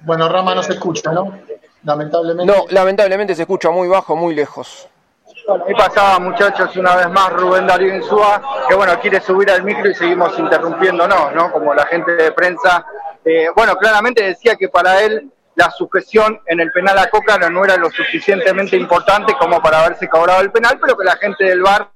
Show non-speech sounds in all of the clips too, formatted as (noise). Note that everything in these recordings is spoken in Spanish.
Bueno, Rama no se escucha, ¿no? Lamentablemente. No, lamentablemente se escucha muy bajo, muy lejos. Bueno, ahí pasaba, muchachos, una vez más Rubén Darío Insúa, que bueno, quiere subir al micro y seguimos interrumpiéndonos, ¿no? Como la gente de prensa. Eh, bueno, claramente decía que para él la sujeción en el penal a Coca no era lo suficientemente importante como para haberse cobrado el penal, pero que la gente del VAR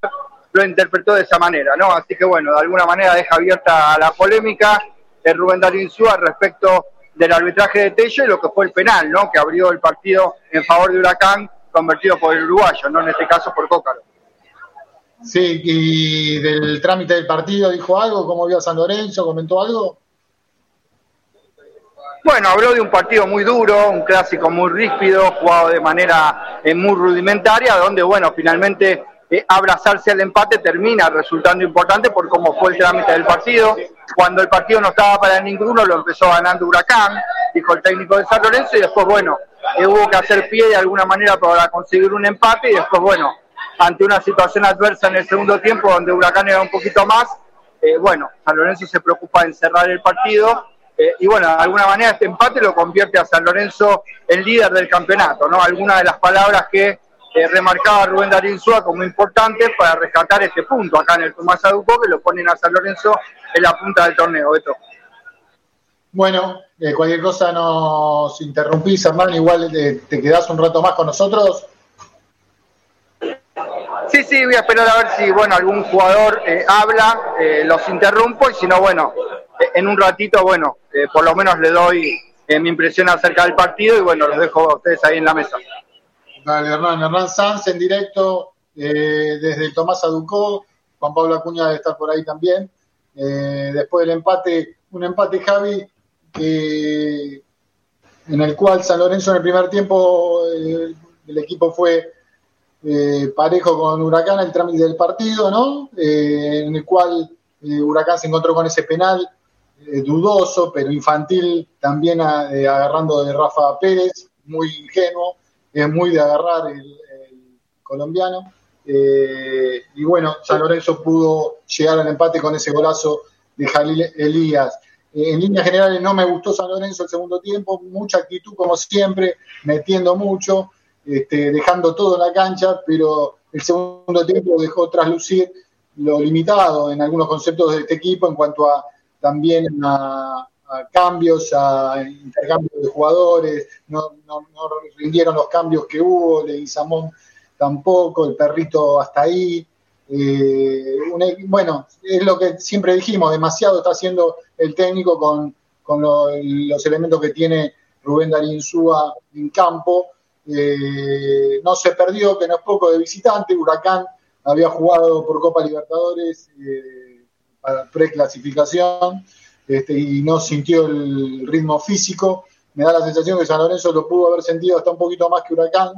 lo interpretó de esa manera, ¿no? Así que bueno, de alguna manera deja abierta la polémica de Rubén Darío Insúa respecto del arbitraje de Tello y lo que fue el penal, ¿no? Que abrió el partido en favor de Huracán, convertido por el uruguayo, ¿no? En este caso por Cócaro. Sí, y del trámite del partido dijo algo, cómo vio a San Lorenzo, comentó algo. Bueno, habló de un partido muy duro, un clásico muy ríspido, jugado de manera eh, muy rudimentaria, donde, bueno, finalmente eh, abrazarse al empate termina resultando importante por cómo fue el trámite del partido. Cuando el partido no estaba para ninguno, lo empezó ganando Huracán, dijo el técnico de San Lorenzo, y después, bueno, eh, hubo que hacer pie de alguna manera para conseguir un empate, y después, bueno, ante una situación adversa en el segundo tiempo, donde Huracán era un poquito más, bueno, San Lorenzo se preocupa en cerrar el partido eh, y bueno, de alguna manera este empate lo convierte a San Lorenzo en líder del campeonato, ¿no? Algunas de las palabras que eh, remarcaba Rubén Darín Súa como importantes para rescatar este punto acá en el Tomás Aduco, que lo ponen a San Lorenzo en la punta del torneo, Beto. Bueno, eh, cualquier cosa nos interrumpís, hermano, igual te quedás un rato más con nosotros. Sí, sí, voy a esperar a ver si, bueno, algún jugador habla, los interrumpo y si no, bueno, en un ratito, bueno, eh, por lo menos le doy eh, mi impresión acerca del partido y bueno, los dejo a ustedes ahí en la mesa. Dale, Hernán. Hernán Sanz en directo eh, desde Tomás Aducó. Juan Pablo Acuña debe estar por ahí también. después del empate, un empate, Javi, en el cual San Lorenzo en el primer tiempo el equipo fue parejo con Huracán el trámite del partido, ¿no? en el cual Huracán se encontró con ese penal eh, dudoso, pero infantil, también eh, agarrando de Rafa Pérez, muy ingenuo, es muy de agarrar el, colombiano. Eh, y bueno, San Lorenzo pudo llegar al empate con ese golazo de Jalil Elías. en líneas generales no me gustó San Lorenzo el segundo tiempo, mucha actitud como siempre, metiendo mucho, este, dejando todo en la cancha, pero el segundo tiempo dejó traslucir lo limitado en algunos conceptos de este equipo en cuanto a también a, cambios, a intercambios de jugadores, no, no, rindieron los cambios que hubo, Leguizamón tampoco, el perrito hasta ahí. Eh, bueno, es lo que siempre dijimos, demasiado está haciendo el técnico con, los elementos que tiene Rubén Darín Súa en campo. Eh, no se perdió, que no es poco de visitante, Huracán había jugado por Copa Libertadores. Eh, para preclasificación este, y no sintió el ritmo físico. Me da la sensación que San Lorenzo lo pudo haber sentido hasta un poquito más que Huracán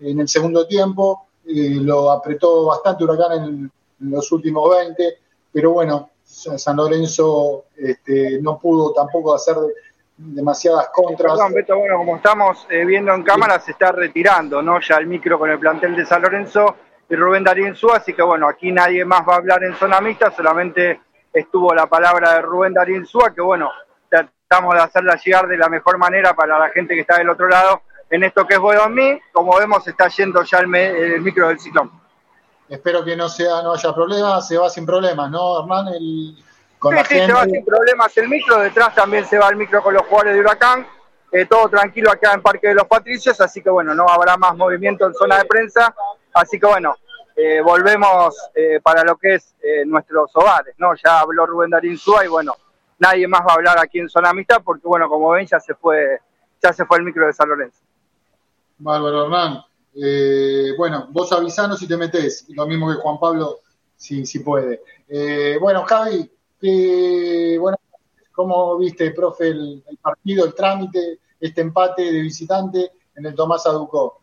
en el segundo tiempo. lo apretó bastante Huracán en, los últimos 20, pero bueno, San Lorenzo este, no pudo tampoco hacer demasiadas contras. Perdón, Beto, bueno, como estamos eh, viendo en cámara, se está retirando, ¿no? Ya el micro con el plantel de San Lorenzo y Rubén Darío Insúa, así que bueno, aquí nadie más va a hablar en zona mixta, solamente estuvo la palabra de Rubén Darío Insúa, que bueno, tratamos de hacerla llegar de la mejor manera para la gente que está del otro lado en esto que es mí como vemos está yendo ya el, micro del ciclón. Espero que no sea no haya problemas, se va sin problemas, ¿no, Hernán? El, con sí, sí, se va sin problemas el micro, detrás también se va el micro con los jugadores de Huracán, eh, todo tranquilo acá en Parque de los Patricios, así que bueno, no habrá más movimiento en zona de prensa, Así que bueno, eh, volvemos eh, para lo que es eh, nuestros hogares, ¿no? Ya habló Rubén Darín Súa y bueno, nadie más va a hablar aquí en Zona Amistad porque bueno, como ven ya se fue, ya se fue el micro de San Lorenzo. Bárbaro Hernán. bueno, vos avisanos si te metés, lo mismo que Juan Pablo, si, si puede. bueno, Javi, bueno, ¿cómo viste, profe, el, el, partido, el trámite, este empate de visitante en el Tomás Aducó?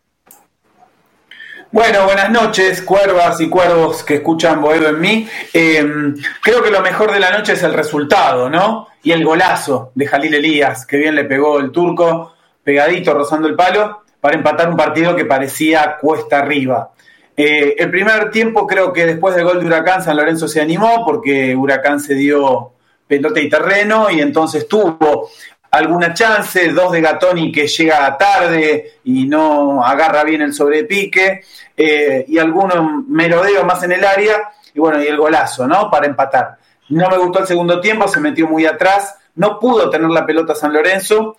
Bueno, buenas noches, cuervas y cuervos que escuchan Boedo en mí. Em, creo que lo mejor de la noche es el resultado, ¿no? Y el golazo de Jalil Elías, que bien le pegó el turco, pegadito, rozando el palo, para empatar un partido que parecía cuesta arriba. Eh, el primer tiempo creo que después del gol de Huracán San Lorenzo se animó porque Huracán se dio pelota y terreno y entonces tuvo alguna chance, dos de Gatoni que llega tarde y no agarra bien el sobrepique, eh, y algunos merodeos más en el área, y bueno, y el golazo, ¿no? Para empatar. No me gustó el segundo tiempo, se metió muy atrás, no pudo tener la pelota San Lorenzo,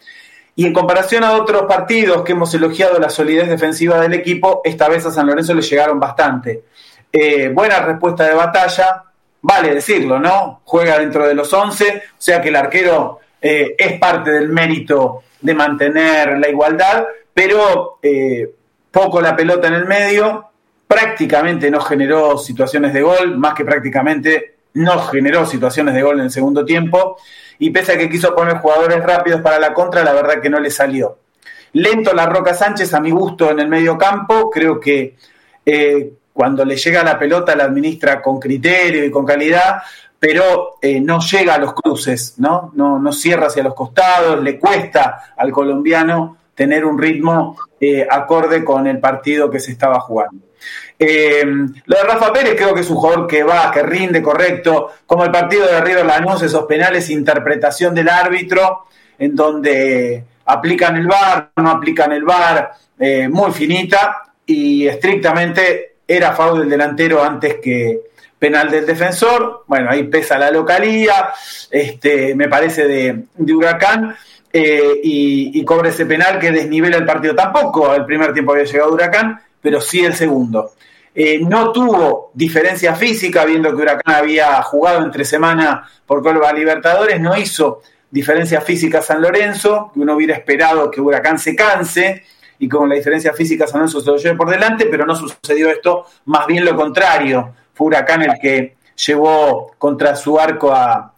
y en comparación a otros partidos que hemos elogiado la solidez defensiva del equipo, esta vez a San Lorenzo le llegaron bastante. Eh, buena respuesta de batalla, vale decirlo, ¿no? Juega dentro de los 11, o sea que el arquero eh, es parte del mérito de mantener la igualdad, pero eh, poco la pelota en el medio, prácticamente no generó situaciones de gol, más que prácticamente no generó situaciones de gol en el segundo tiempo, y pese a que quiso poner jugadores rápidos para la contra, la verdad que no le salió. Lento la Roca Sánchez, a mi gusto, en el medio campo, creo que eh, cuando le llega la pelota la administra con criterio y con calidad, pero eh, no llega a los cruces, ¿no? ¿no? cierra hacia los costados, le cuesta al colombiano tener un ritmo eh, acorde con el partido que se estaba jugando. Eh, lo de Rafa Pérez creo que es un jugador que va, que rinde correcto, como el partido de River Lanús, esos penales, interpretación del árbitro, en donde aplican el VAR, no aplican el VAR, muy finita, y estrictamente era foul del delantero antes que, penal del defensor, bueno, ahí pesa la localía, este, me parece de, Huracán, eh, y, cobra ese penal que desnivela el partido. Tampoco el primer tiempo había llegado Huracán, pero sí el segundo. Eh, no tuvo diferencia física, viendo que Huracán había jugado entre semana por Copa Libertadores, no hizo diferencia física San Lorenzo, que uno hubiera esperado que Huracán se canse y con la diferencia física San Lorenzo se lo lleve por delante, pero no sucedió esto, más bien lo contrario fue Huracán el que llevó contra su arco a,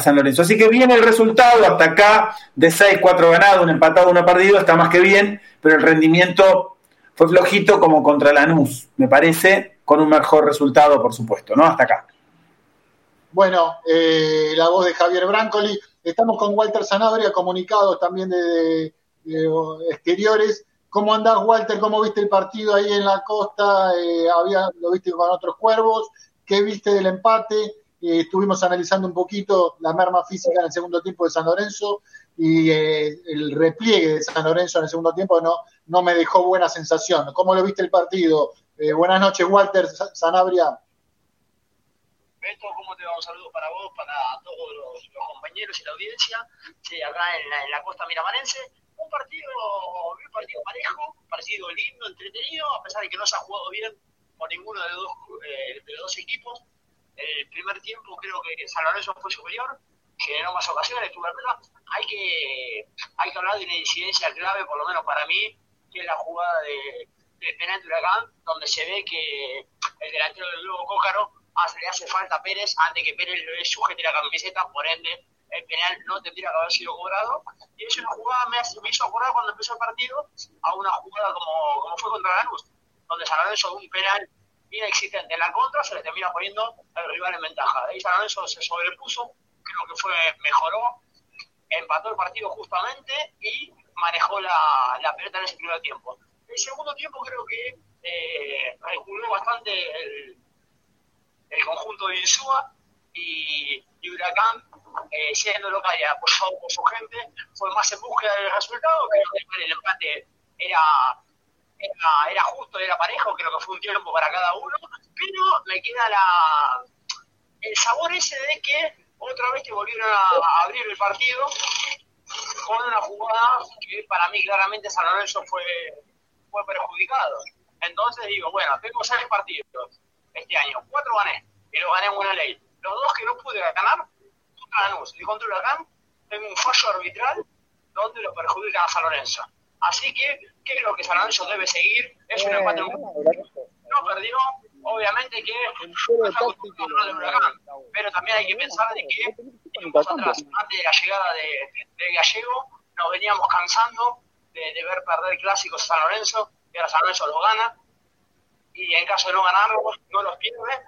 San Lorenzo. Así que viene el resultado, hasta acá, de 6, 4 ganados, un empatado, uno perdido, está más que bien, pero el rendimiento fue flojito como contra Lanús, me parece, con un mejor resultado, por supuesto, ¿no? Hasta acá. Bueno, eh, la voz de Javier Brancoli. Estamos con Walter Sanabria, comunicados también de exteriores. ¿Cómo andás, Walter? ¿Cómo viste el partido ahí en la costa? Eh, ¿Lo viste con otros cuervos? ¿Qué viste del empate? Eh, estuvimos analizando un poquito la merma física en el segundo tiempo de San Lorenzo y eh, el repliegue de San Lorenzo en el segundo tiempo no, me dejó buena sensación. ¿Cómo lo viste el partido? buenas noches, Walter Sanabria. Beto, ¿cómo te va? Un saludo para vos, para todos los, compañeros y la audiencia, sí, acá en la, costa miramarense un partido, un partido parejo, parecido lindo, entretenido, a pesar de que no se ha jugado bien por ninguno de los dos, eh, de los dos equipos. El primer tiempo creo que San Lorenzo fue superior, generó más ocasiones, tuvo Hay que, hay que hablar de una incidencia clave, por lo menos para mí, que es la jugada de, de penal Huracán, donde se ve que el delantero del Globo Cócaro hace, le hace falta a Pérez antes que Pérez le sujete la camiseta, por ende el penal no tendría que haber sido cobrado. Y es una jugada, me, me hizo acordar cuando empezó el partido a una jugada como, como fue contra Lanús, donde San Lorenzo un penal inexistente en la contra, se le termina poniendo al rival en ventaja. De ahí San Lorenzo se sobrepuso, creo que fue mejoró, empató el partido justamente y manejó la, la pelota en ese primer tiempo. El segundo tiempo creo que eh, bastante el, el conjunto de Insúa y, Huracán eh, siendo local y apoyado por su gente, fue más en búsqueda del resultado. Creo que el empate era, era, era, justo, era parejo, creo que fue un tiempo para cada uno, pero me queda la, el sabor ese de que otra vez que volvieron a, abrir el partido con una jugada que para mí claramente San Lorenzo fue, fue perjudicado. Entonces digo, bueno, tengo seis partidos este año, cuatro gané, y los gané en una ley. Los dos que no pude ganar Lanús y contra Huracán tengo un fallo arbitral donde lo perjudican a San Lorenzo. Así que creo que San Lorenzo debe seguir. Es un empate. No perdió, obviamente que Huracán, pero también hay que pensar de que tiempos atrás, antes de la llegada de, Gallego, nos veníamos cansando de, ver perder clásicos a San Lorenzo, y ahora San Lorenzo lo gana, y en caso de no ganarlo, no los pierde,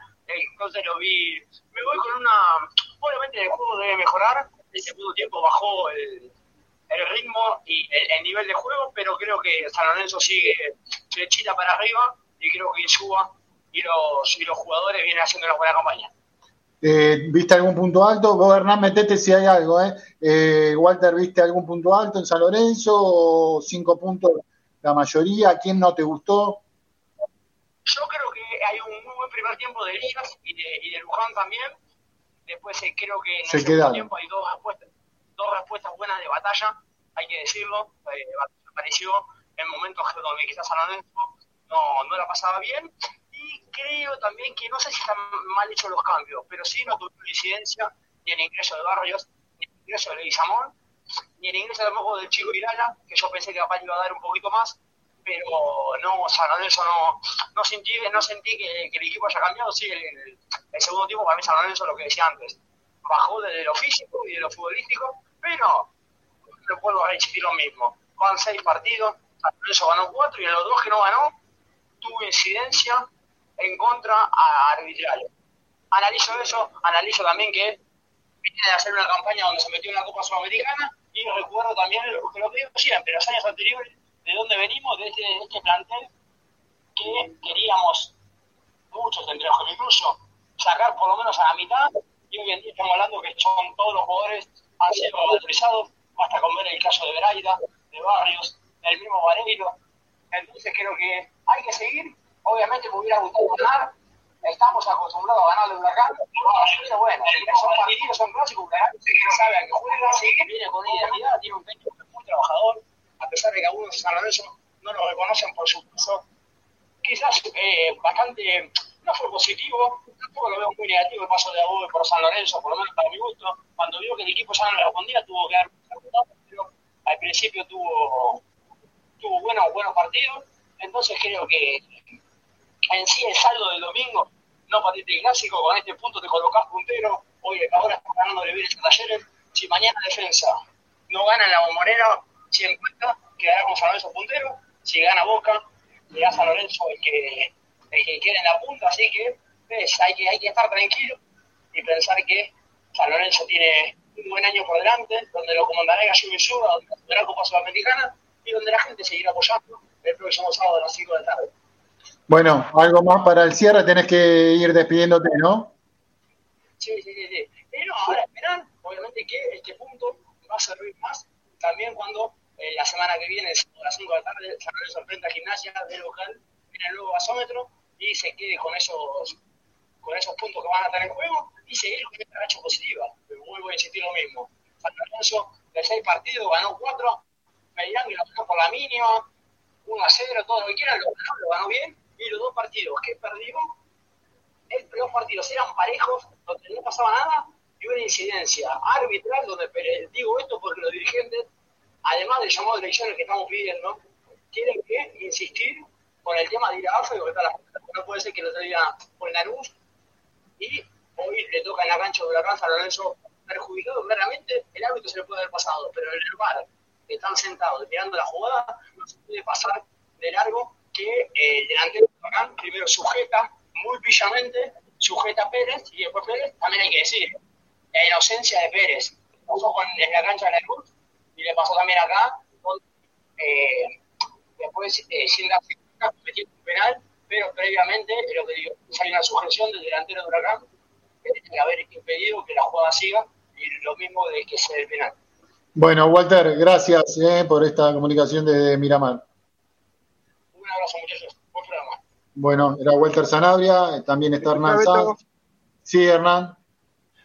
entonces lo vi, me voy con una, obviamente el juego debe mejorar, el segundo tiempo bajó el, el ritmo y el, nivel de juego, pero creo que San Lorenzo sigue flechita para arriba y creo que Insúa y los, y los jugadores vienen haciendo una buena campaña. Eh, ¿Viste algún punto alto? Vos, Hernán, metete si hay algo. ¿eh? ¿eh? Walter, ¿viste algún punto alto en San Lorenzo? ¿O cinco puntos la mayoría? ¿Quién no te gustó? Yo creo que hay un muy primer tiempo de Elías y de, y de Luján también. Después eh, creo que en Se el segundo quedaron. tiempo hay dos respuestas, dos respuestas buenas de batalla, hay que decirlo. Eh, apareció en momentos donde quizás San Lorenzo no, no la pasaba bien. Y creo también que no sé si están mal hechos los cambios, pero sí no tuvieron incidencia ni el ingreso de Barrios, ni el ingreso de Leguizamón, ni el ingreso tampoco del chico Irala, que yo pensé que capaz iba a dar un poquito más, pero no, San Lorenzo no, no sentí, no sentí que, que el equipo haya cambiado, sí, el, el- segundo tiempo para mí San Lorenzo lo que decía antes, bajó desde lo físico y de lo futbolístico, pero no puedo repetir lo mismo, van seis partidos, San Lorenzo ganó cuatro y en los dos que no ganó, tuvo incidencia en contra a arbitrario. Analizo eso, analizo también que viene de hacer una campaña donde se metió en la Copa Sudamericana y recuerdo también lo que lo digo siempre, los años anteriores, de dónde venimos, de este, este plantel que queríamos muchos entre los que incluso sacar por lo menos a la mitad. Y hoy en día estamos hablando que son todos los jugadores han sido valorizados, basta con ver el caso de Braida, de Barrios, del mismo Vareiro, entonces creo que hay que seguir, obviamente me hubiera gustado ganar, estamos acostumbrados a ganar de Huracán, pero bueno, son partidos, son clásicos, Huracán sabe a qué juega, viene con identidad, tiene un técnico muy trabajador, a pesar de que algunos San Lorenzo no lo reconocen por su peso, quizás eh, bastante, no fue positivo, tampoco lo veo muy negativo el paso de Above por San Lorenzo, por lo menos para mi gusto, cuando vio que el equipo ya no le respondía tuvo que dar pero al principio tuvo tuvo buenos, buenos partidos, entonces creo que en sí el saldo del domingo, no partiste el clásico, con este punto te colocás puntero, hoy ahora estás ganando de a talleres, si mañana defensa no gana en la bombonera, si encuentra, quedará con San Lorenzo puntero, si gana Boca, le da San Lorenzo el que, el que quede en la punta, así que ves, hay que, hay que estar tranquilo y pensar que San Lorenzo tiene un buen año por delante, donde lo comandará Gallo Suba, donde tendrá Copa Sudamericana y donde la gente seguirá apoyando el próximo sábado a las 5 de la tarde. Bueno, algo más para el cierre, tenés que ir despidiéndote, ¿no? Sí, sí, sí. sí. Y no, ahora esperar, obviamente que este punto va a servir más también cuando eh, la semana que viene, a las 5 de la tarde, San Lorenzo enfrenta a Gimnasia de local en el nuevo gasómetro y se quede con esos con esos puntos que van a estar en juego y seguir con esta racha positiva. Vuelvo a insistir lo mismo. San Lorenzo de seis partidos ganó cuatro, me dirán que lo ganó por la mínima, 1 a 0, todo lo que quieran, lo ganó, lo ganó bien, y los dos partidos que perdió, el dos partidos eran parejos, donde no pasaba nada, y una incidencia arbitral, donde pero digo esto porque los dirigentes, además del llamado de elecciones que estamos pidiendo, tienen que insistir con el tema de ir a AFA y la no puede ser que el otro con la luz y hoy le toca en la cancha de Huracán San Lorenzo perjudicado. Meramente, el árbitro se le puede haber pasado, pero en el bar que están sentados mirando la jugada, no se puede pasar de largo que el delantero de primero sujeta muy pillamente, sujeta a Pérez y después Pérez, también hay que decir, en ausencia de Pérez, en la cancha de la luz y le pasó también acá, donde, eh, después eh, sin darse cuenta metiendo un penal, pero previamente, lo que digo, hay una sujeción del delantero de Huracán que tiene que haber impedido que la jugada siga y lo mismo de que sea el penal. Bueno, Walter, gracias eh, por esta comunicación desde Miramar. Un abrazo, muchachos. Buen programa. Bueno, era Walter Sanabria, también está Hernán Sanz. Sí, Hernán.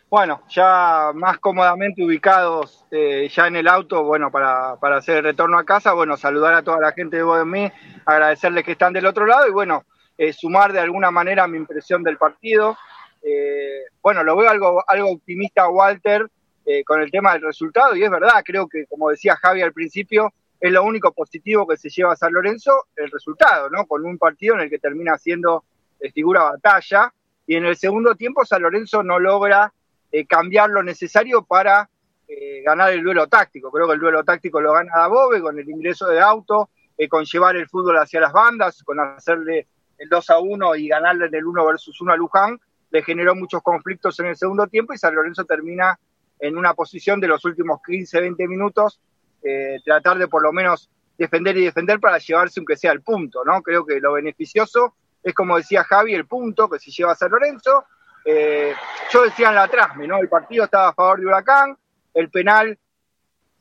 Bueno, ya más cómodamente ubicados eh, ya en el auto, bueno, para, para, hacer el retorno a casa, bueno, saludar a toda la gente de Bodemí, agradecerles que están del otro lado y bueno, eh, sumar de alguna manera mi impresión del partido. Eh, bueno, lo veo algo, algo optimista Walter eh, con el tema del resultado y es verdad, creo que como decía Javi al principio, es lo único positivo que se lleva San Lorenzo, el resultado, ¿no? Con un partido en el que termina siendo eh, figura batalla y en el segundo tiempo San Lorenzo no logra eh, cambiar lo necesario para eh, ganar el duelo táctico. Creo que el duelo táctico lo gana Dabove con el ingreso de auto, eh, con llevar el fútbol hacia las bandas, con hacerle el 2 a 1 y ganarle en el 1 versus 1 a Luján, le generó muchos conflictos en el segundo tiempo y San Lorenzo termina en una posición de los últimos 15, 20 minutos, tratar de por lo menos defender y defender para llevarse aunque sea el punto, ¿no? Creo que lo beneficioso es como decía Javi, el punto que se lleva a San Lorenzo. Eh, yo decía en la trasme, ¿no? El partido estaba a favor de Huracán, el penal,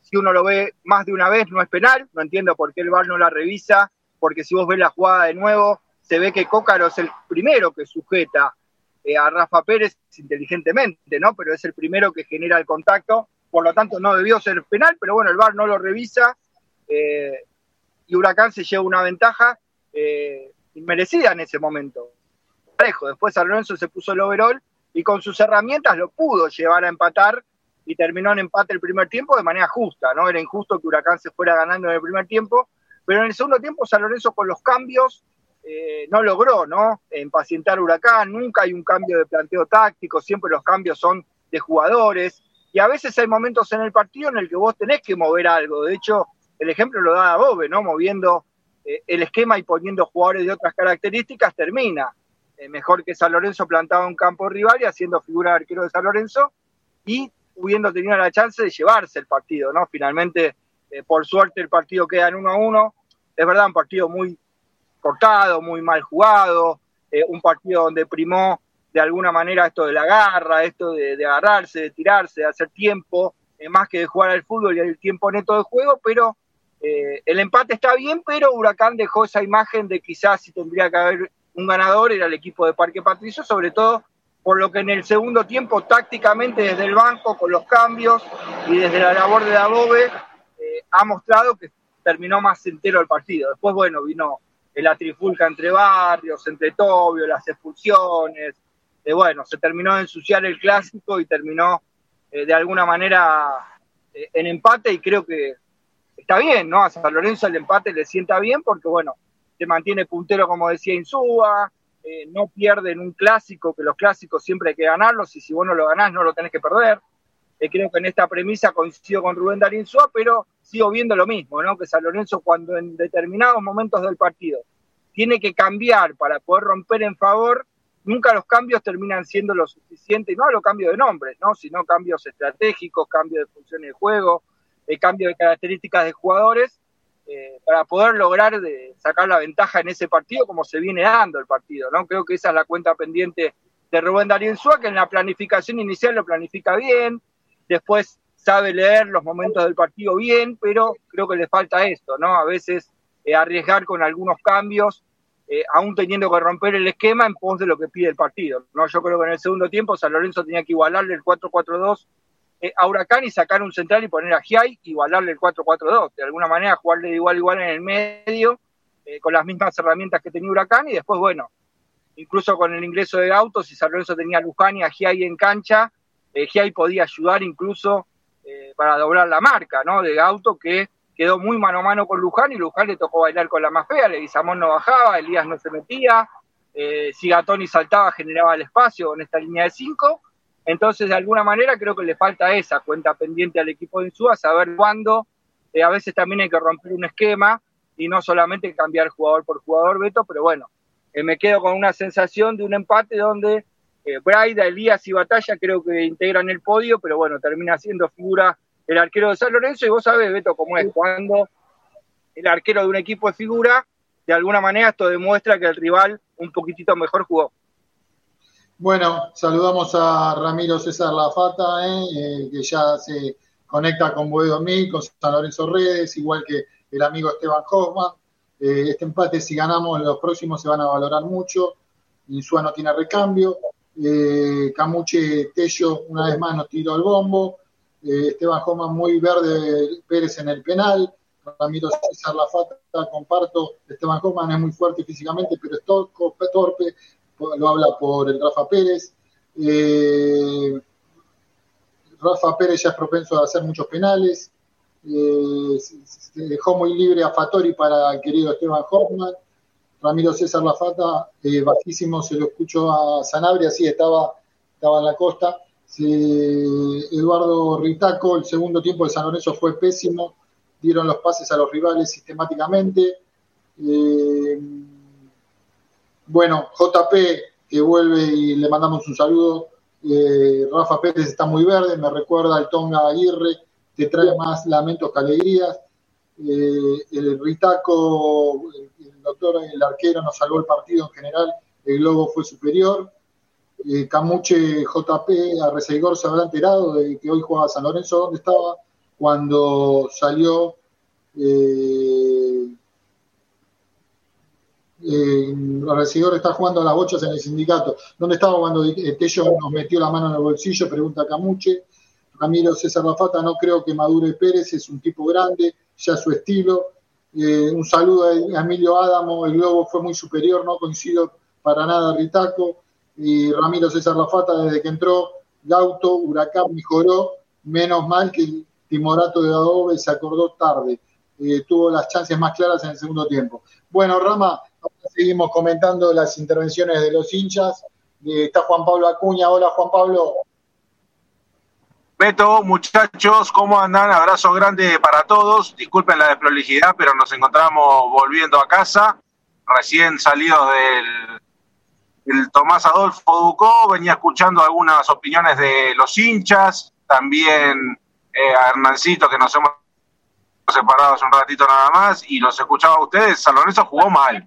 si uno lo ve más de una vez, no es penal, no entiendo por qué el VAR no la revisa, porque si vos ves la jugada de nuevo, se ve que Cócaro es el primero que sujeta eh, a Rafa Pérez inteligentemente, ¿no? Pero es el primero que genera el contacto, por lo tanto no debió ser penal, pero bueno, el VAR no lo revisa eh, y Huracán se lleva una ventaja eh, inmerecida en ese momento. Después San Lorenzo se puso el overall y con sus herramientas lo pudo llevar a empatar y terminó en empate el primer tiempo de manera justa, ¿no? Era injusto que Huracán se fuera ganando en el primer tiempo, pero en el segundo tiempo San Lorenzo con los cambios eh, no logró, ¿no? Empacientar Huracán, nunca hay un cambio de planteo táctico, siempre los cambios son de jugadores, y a veces hay momentos en el partido en el que vos tenés que mover algo, de hecho, el ejemplo lo da Bobe, ¿no? Moviendo eh, el esquema y poniendo jugadores de otras características, termina. Eh, mejor que San Lorenzo plantado un campo rival y haciendo figura de arquero de San Lorenzo y hubiendo tenido la chance de llevarse el partido, ¿no? Finalmente, eh, por suerte, el partido queda en 1 a 1. Es verdad, un partido muy cortado, muy mal jugado, un partido donde primó de alguna manera esto de la garra, esto de, de agarrarse, de tirarse, de hacer tiempo, más que de jugar al fútbol y el tiempo neto de juego, pero eh, el empate está bien, pero Huracán dejó esa imagen de quizás si tendría que haber un ganador era el equipo de Parque Patricio, sobre todo por lo que en el segundo tiempo tácticamente desde el banco, con los cambios y desde la labor de Dabobe, eh, ha mostrado que terminó más entero el partido. Después, bueno, vino la trifulca entre barrios, entre Tobio, las expulsiones, eh, bueno, se terminó de ensuciar el clásico y terminó de alguna manera en empate y creo que está bien, ¿no? A San Lorenzo el empate le sienta bien porque, bueno, se mantiene puntero, como decía Insúa, eh, no en un clásico, que los clásicos siempre hay que ganarlos y si vos no lo ganás no lo tenés que perder. Eh, creo que en esta premisa coincido con Rubén Darín Súa, pero sigo viendo lo mismo, ¿no? Que San Lorenzo cuando en determinados momentos del partido tiene que cambiar para poder romper en favor, nunca los cambios terminan siendo lo suficiente, y no los cambios de nombres, ¿no? Sino cambios estratégicos, cambios de funciones de juego, el cambio de características de jugadores eh, para poder lograr de sacar la ventaja en ese partido como se viene dando el partido. ¿no? Creo que esa es la cuenta pendiente de Rubén Darío que en la planificación inicial lo planifica bien, después sabe leer los momentos del partido bien, pero creo que le falta esto, ¿no? A veces eh, arriesgar con algunos cambios, eh, aún teniendo que romper el esquema en pos de lo que pide el partido, ¿no? Yo creo que en el segundo tiempo San Lorenzo tenía que igualarle el 4-4-2 eh, a Huracán y sacar un central y poner a Giai, igualarle el 4-4-2, de alguna manera jugarle de igual igual en el medio, eh, con las mismas herramientas que tenía Huracán, y después, bueno, incluso con el ingreso de Autos, si San Lorenzo tenía a Luján y a Giai en cancha, eh, podía ayudar incluso eh, para doblar la marca, ¿no? De Auto que quedó muy mano a mano con Luján y Luján le tocó bailar con la más fea, Leguizamón no bajaba, Elías no se metía, si Gatoni saltaba generaba el espacio con esta línea de 5, entonces, de alguna manera, creo que le falta esa cuenta pendiente al equipo de Insúa, saber cuándo. Eh, a veces también hay que romper un esquema y no solamente cambiar jugador por jugador, Beto, pero bueno, eh, me quedo con una sensación de un empate donde eh, Braida, Elías y Batalla creo que integran el podio, pero bueno, termina siendo figura el arquero de San Lorenzo y vos sabés, Beto, cómo es, cuando el arquero de un equipo es figura, de alguna manera esto demuestra que el rival un poquitito mejor jugó. Bueno, saludamos a Ramiro César Lafata, eh, eh, que ya se conecta con Boedo Mil, con San Lorenzo Redes, igual que el amigo Esteban Hoffman. Eh, este empate, si ganamos, los próximos se van a valorar mucho. Insúa no tiene recambio. Camuche Tello, una vez más, nos tiró al bombo. Esteban Hoffman muy verde, Pérez en el penal. Ramiro César Lafata, comparto. Esteban Hoffman es muy fuerte físicamente, pero es torpe lo habla por el Rafa Pérez. Eh, Rafa Pérez ya es propenso a hacer muchos penales. Eh, se dejó muy libre a Fatori para el querido Esteban Hoffman. Ramiro César Lafata, eh, bajísimo, se lo escuchó a Sanabria, sí, estaba, estaba en la costa. Eduardo Ritaco, el segundo tiempo de San Lorenzo fue pésimo, dieron los pases a los rivales sistemáticamente. Bueno, JP, que vuelve y le mandamos un saludo. Eh, Rafa Pérez está muy verde, me recuerda al Tonga Aguirre, te trae más lamentos que alegrías. Eh, el Ritaco, el doctor, el arquero, nos salvó el partido en general el Globo fue superior. Eh, Camuche JP a Reseigor se habrá enterado de que hoy jugaba San Lorenzo, ¿dónde estaba? Cuando salió eh, está jugando a las bochas en el sindicato. ¿Dónde estaba cuando Tello nos metió la mano en el bolsillo? Pregunta Camuche. Ramiro César Rafata, no creo que madure Pérez, es un tipo grande, ya su estilo. Eh, un saludo a Emilio Adamo, el globo fue muy superior, no coincido para nada Ritaco. Y Ramiro César Rafata, desde que entró Gauto, Huracán mejoró, menos mal que el Timorato de Adobe se acordó tarde. Eh, tuvo las chances más claras en el segundo tiempo. Bueno, Rama, seguimos comentando las intervenciones de los hinchas. Está Juan Pablo Acuña. Hola, Juan Pablo. Beto, muchachos, ¿cómo andan? Abrazo grande para todos. Disculpen la desprolijidad, pero nos encontramos volviendo a casa, recién salidos del, Tomás Adolfo Ducó. Venía escuchando algunas opiniones de los hinchas, también eh, a Hernancito, que nos hemos separado hace un ratito nada más, y los escuchaba a ustedes. San Lorenzo jugó mal.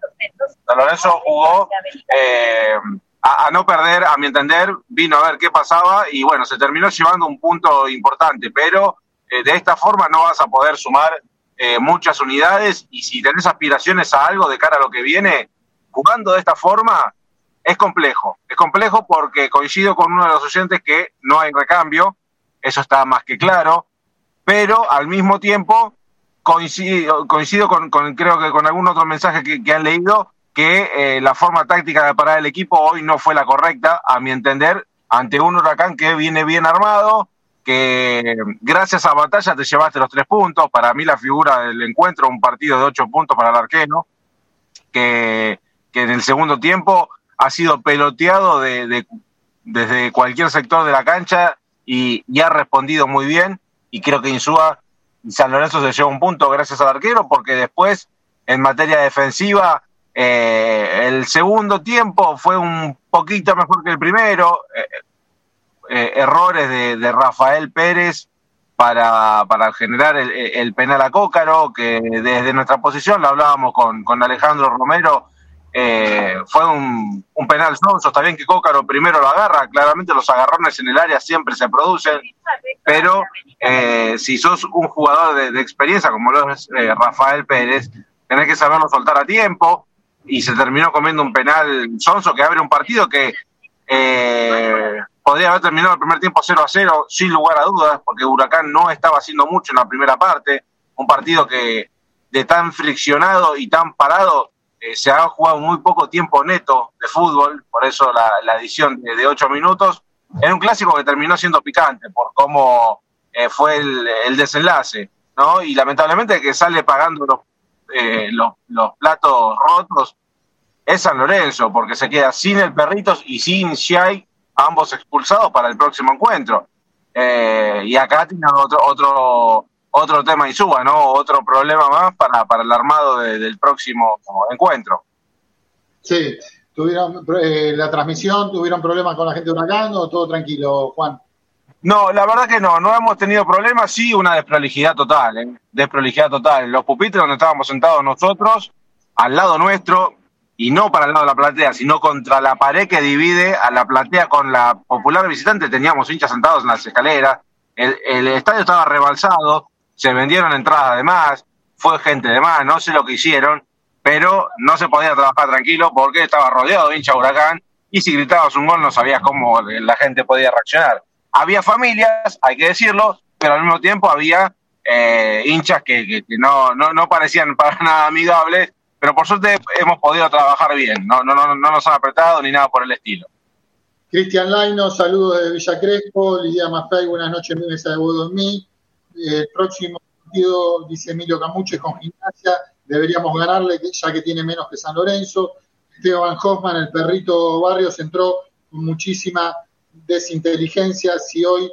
San Lorenzo jugó. Eh, a, no perder, a mi entender, vino a ver qué pasaba y bueno, se terminó llevando un punto importante, pero eh, de esta forma no vas a poder sumar eh, muchas unidades y si tenés aspiraciones a algo de cara a lo que viene, jugando de esta forma es complejo. Es complejo porque coincido con uno de los oyentes que no hay recambio, eso está más que claro, pero al mismo tiempo coincido, coincido con, creo que con algún otro mensaje que han leído, que eh, la forma táctica de parar el equipo hoy no fue la correcta, a mi entender, ante un huracán que viene bien armado, que gracias a batalla te llevaste los tres puntos. Para mí la figura del encuentro, un partido de ocho puntos para el arquero, que, en el segundo tiempo ha sido peloteado de, desde cualquier sector de la cancha y, y, ha respondido muy bien. Y creo que Insúa San Lorenzo se lleva un punto gracias al arquero, porque después, en materia defensiva, eh, el segundo tiempo fue un poquito mejor que el primero. Eh, eh, errores de, Rafael Pérez para, para generar el, penal a Cócaro, que desde nuestra posición, lo hablábamos con, con Alejandro Romero, fue un, penal sonso. Está bien que Cócaro primero lo agarra, claramente los agarrones en el área siempre se producen, pero si sos un jugador de, experiencia como lo es Rafael Pérez, tenés que saberlo soltar a tiempo. Y se terminó comiendo un penal sonso que abre un partido que eh, podría haber terminado el primer tiempo 0 a 0 sin lugar a dudas, porque Huracán no estaba haciendo mucho en la primera parte, un partido que de tan friccionado y tan parado eh, se ha jugado muy poco tiempo neto de fútbol, por eso la, la edición de, 8 minutos, en un clásico que terminó siendo picante por cómo eh, fue el, desenlace, ¿no? Y lamentablemente que sale pagando los eh, los, los, platos rotos es San Lorenzo, porque se queda sin el Perritos y sin Shai, ambos expulsados para el próximo encuentro. Eh, y acá tiene otro, otro, otro tema y suba, ¿no? Otro problema más para, para el armado del próximo encuentro. Sí, tuvieron eh, la transmisión, tuvieron problemas con la gente de Huracán o todo tranquilo, Juan. No, la verdad que no, no hemos tenido problemas, sí una desprolijidad total, ¿eh? desprolijidad total. Los pupitres donde estábamos sentados nosotros, al lado nuestro, y no para el lado de la platea, sino contra la pared que divide a la platea con la popular visitante, teníamos hinchas sentados en las escaleras, el, el estadio estaba rebalsado, se vendieron entradas de más, fue gente de más, no sé lo que hicieron, pero no se podía trabajar tranquilo porque estaba rodeado de hinchas huracán y si gritabas un gol no sabías cómo la gente podía reaccionar. Había familias, hay que decirlo, pero al mismo tiempo había eh, hinchas que, no, no, no, parecían para (laughs) nada amigables, pero por suerte hemos podido trabajar bien, no, no, no, no nos han apretado ni nada por el estilo. Cristian Laino, saludos de Villa Crespo, Lidia Maffei, buenas noches, mi mesa de Bodomí. El próximo partido, dice Emilio Camuche, con gimnasia, deberíamos ganarle, ya que tiene menos que San Lorenzo. Esteban Hoffman, el perrito Barrios, entró con muchísima desinteligencia, si hoy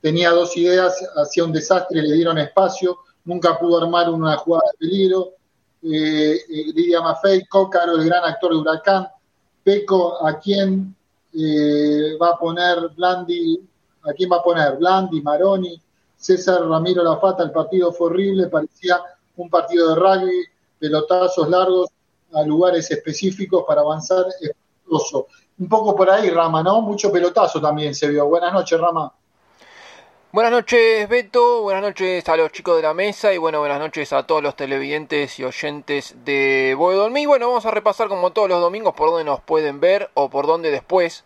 tenía dos ideas, hacía un desastre, le dieron espacio, nunca pudo armar una jugada de peligro. Eh, eh, Lidia Maffei, Cócaro, el gran actor de Huracán, Peco, ¿a quién eh, va a poner Blandi? ¿A quién va a poner? Blandi, Maroni, César Ramiro Lafata, el partido fue horrible, parecía un partido de rugby, pelotazos largos a lugares específicos para avanzar Un poco por ahí, Rama, ¿no? Mucho pelotazo también se vio. Buenas noches, Rama. Buenas noches, Beto. Buenas noches a los chicos de la mesa y bueno, buenas noches a todos los televidentes y oyentes de Boedolmí. Bueno, vamos a repasar como todos los domingos por donde nos pueden ver o por donde después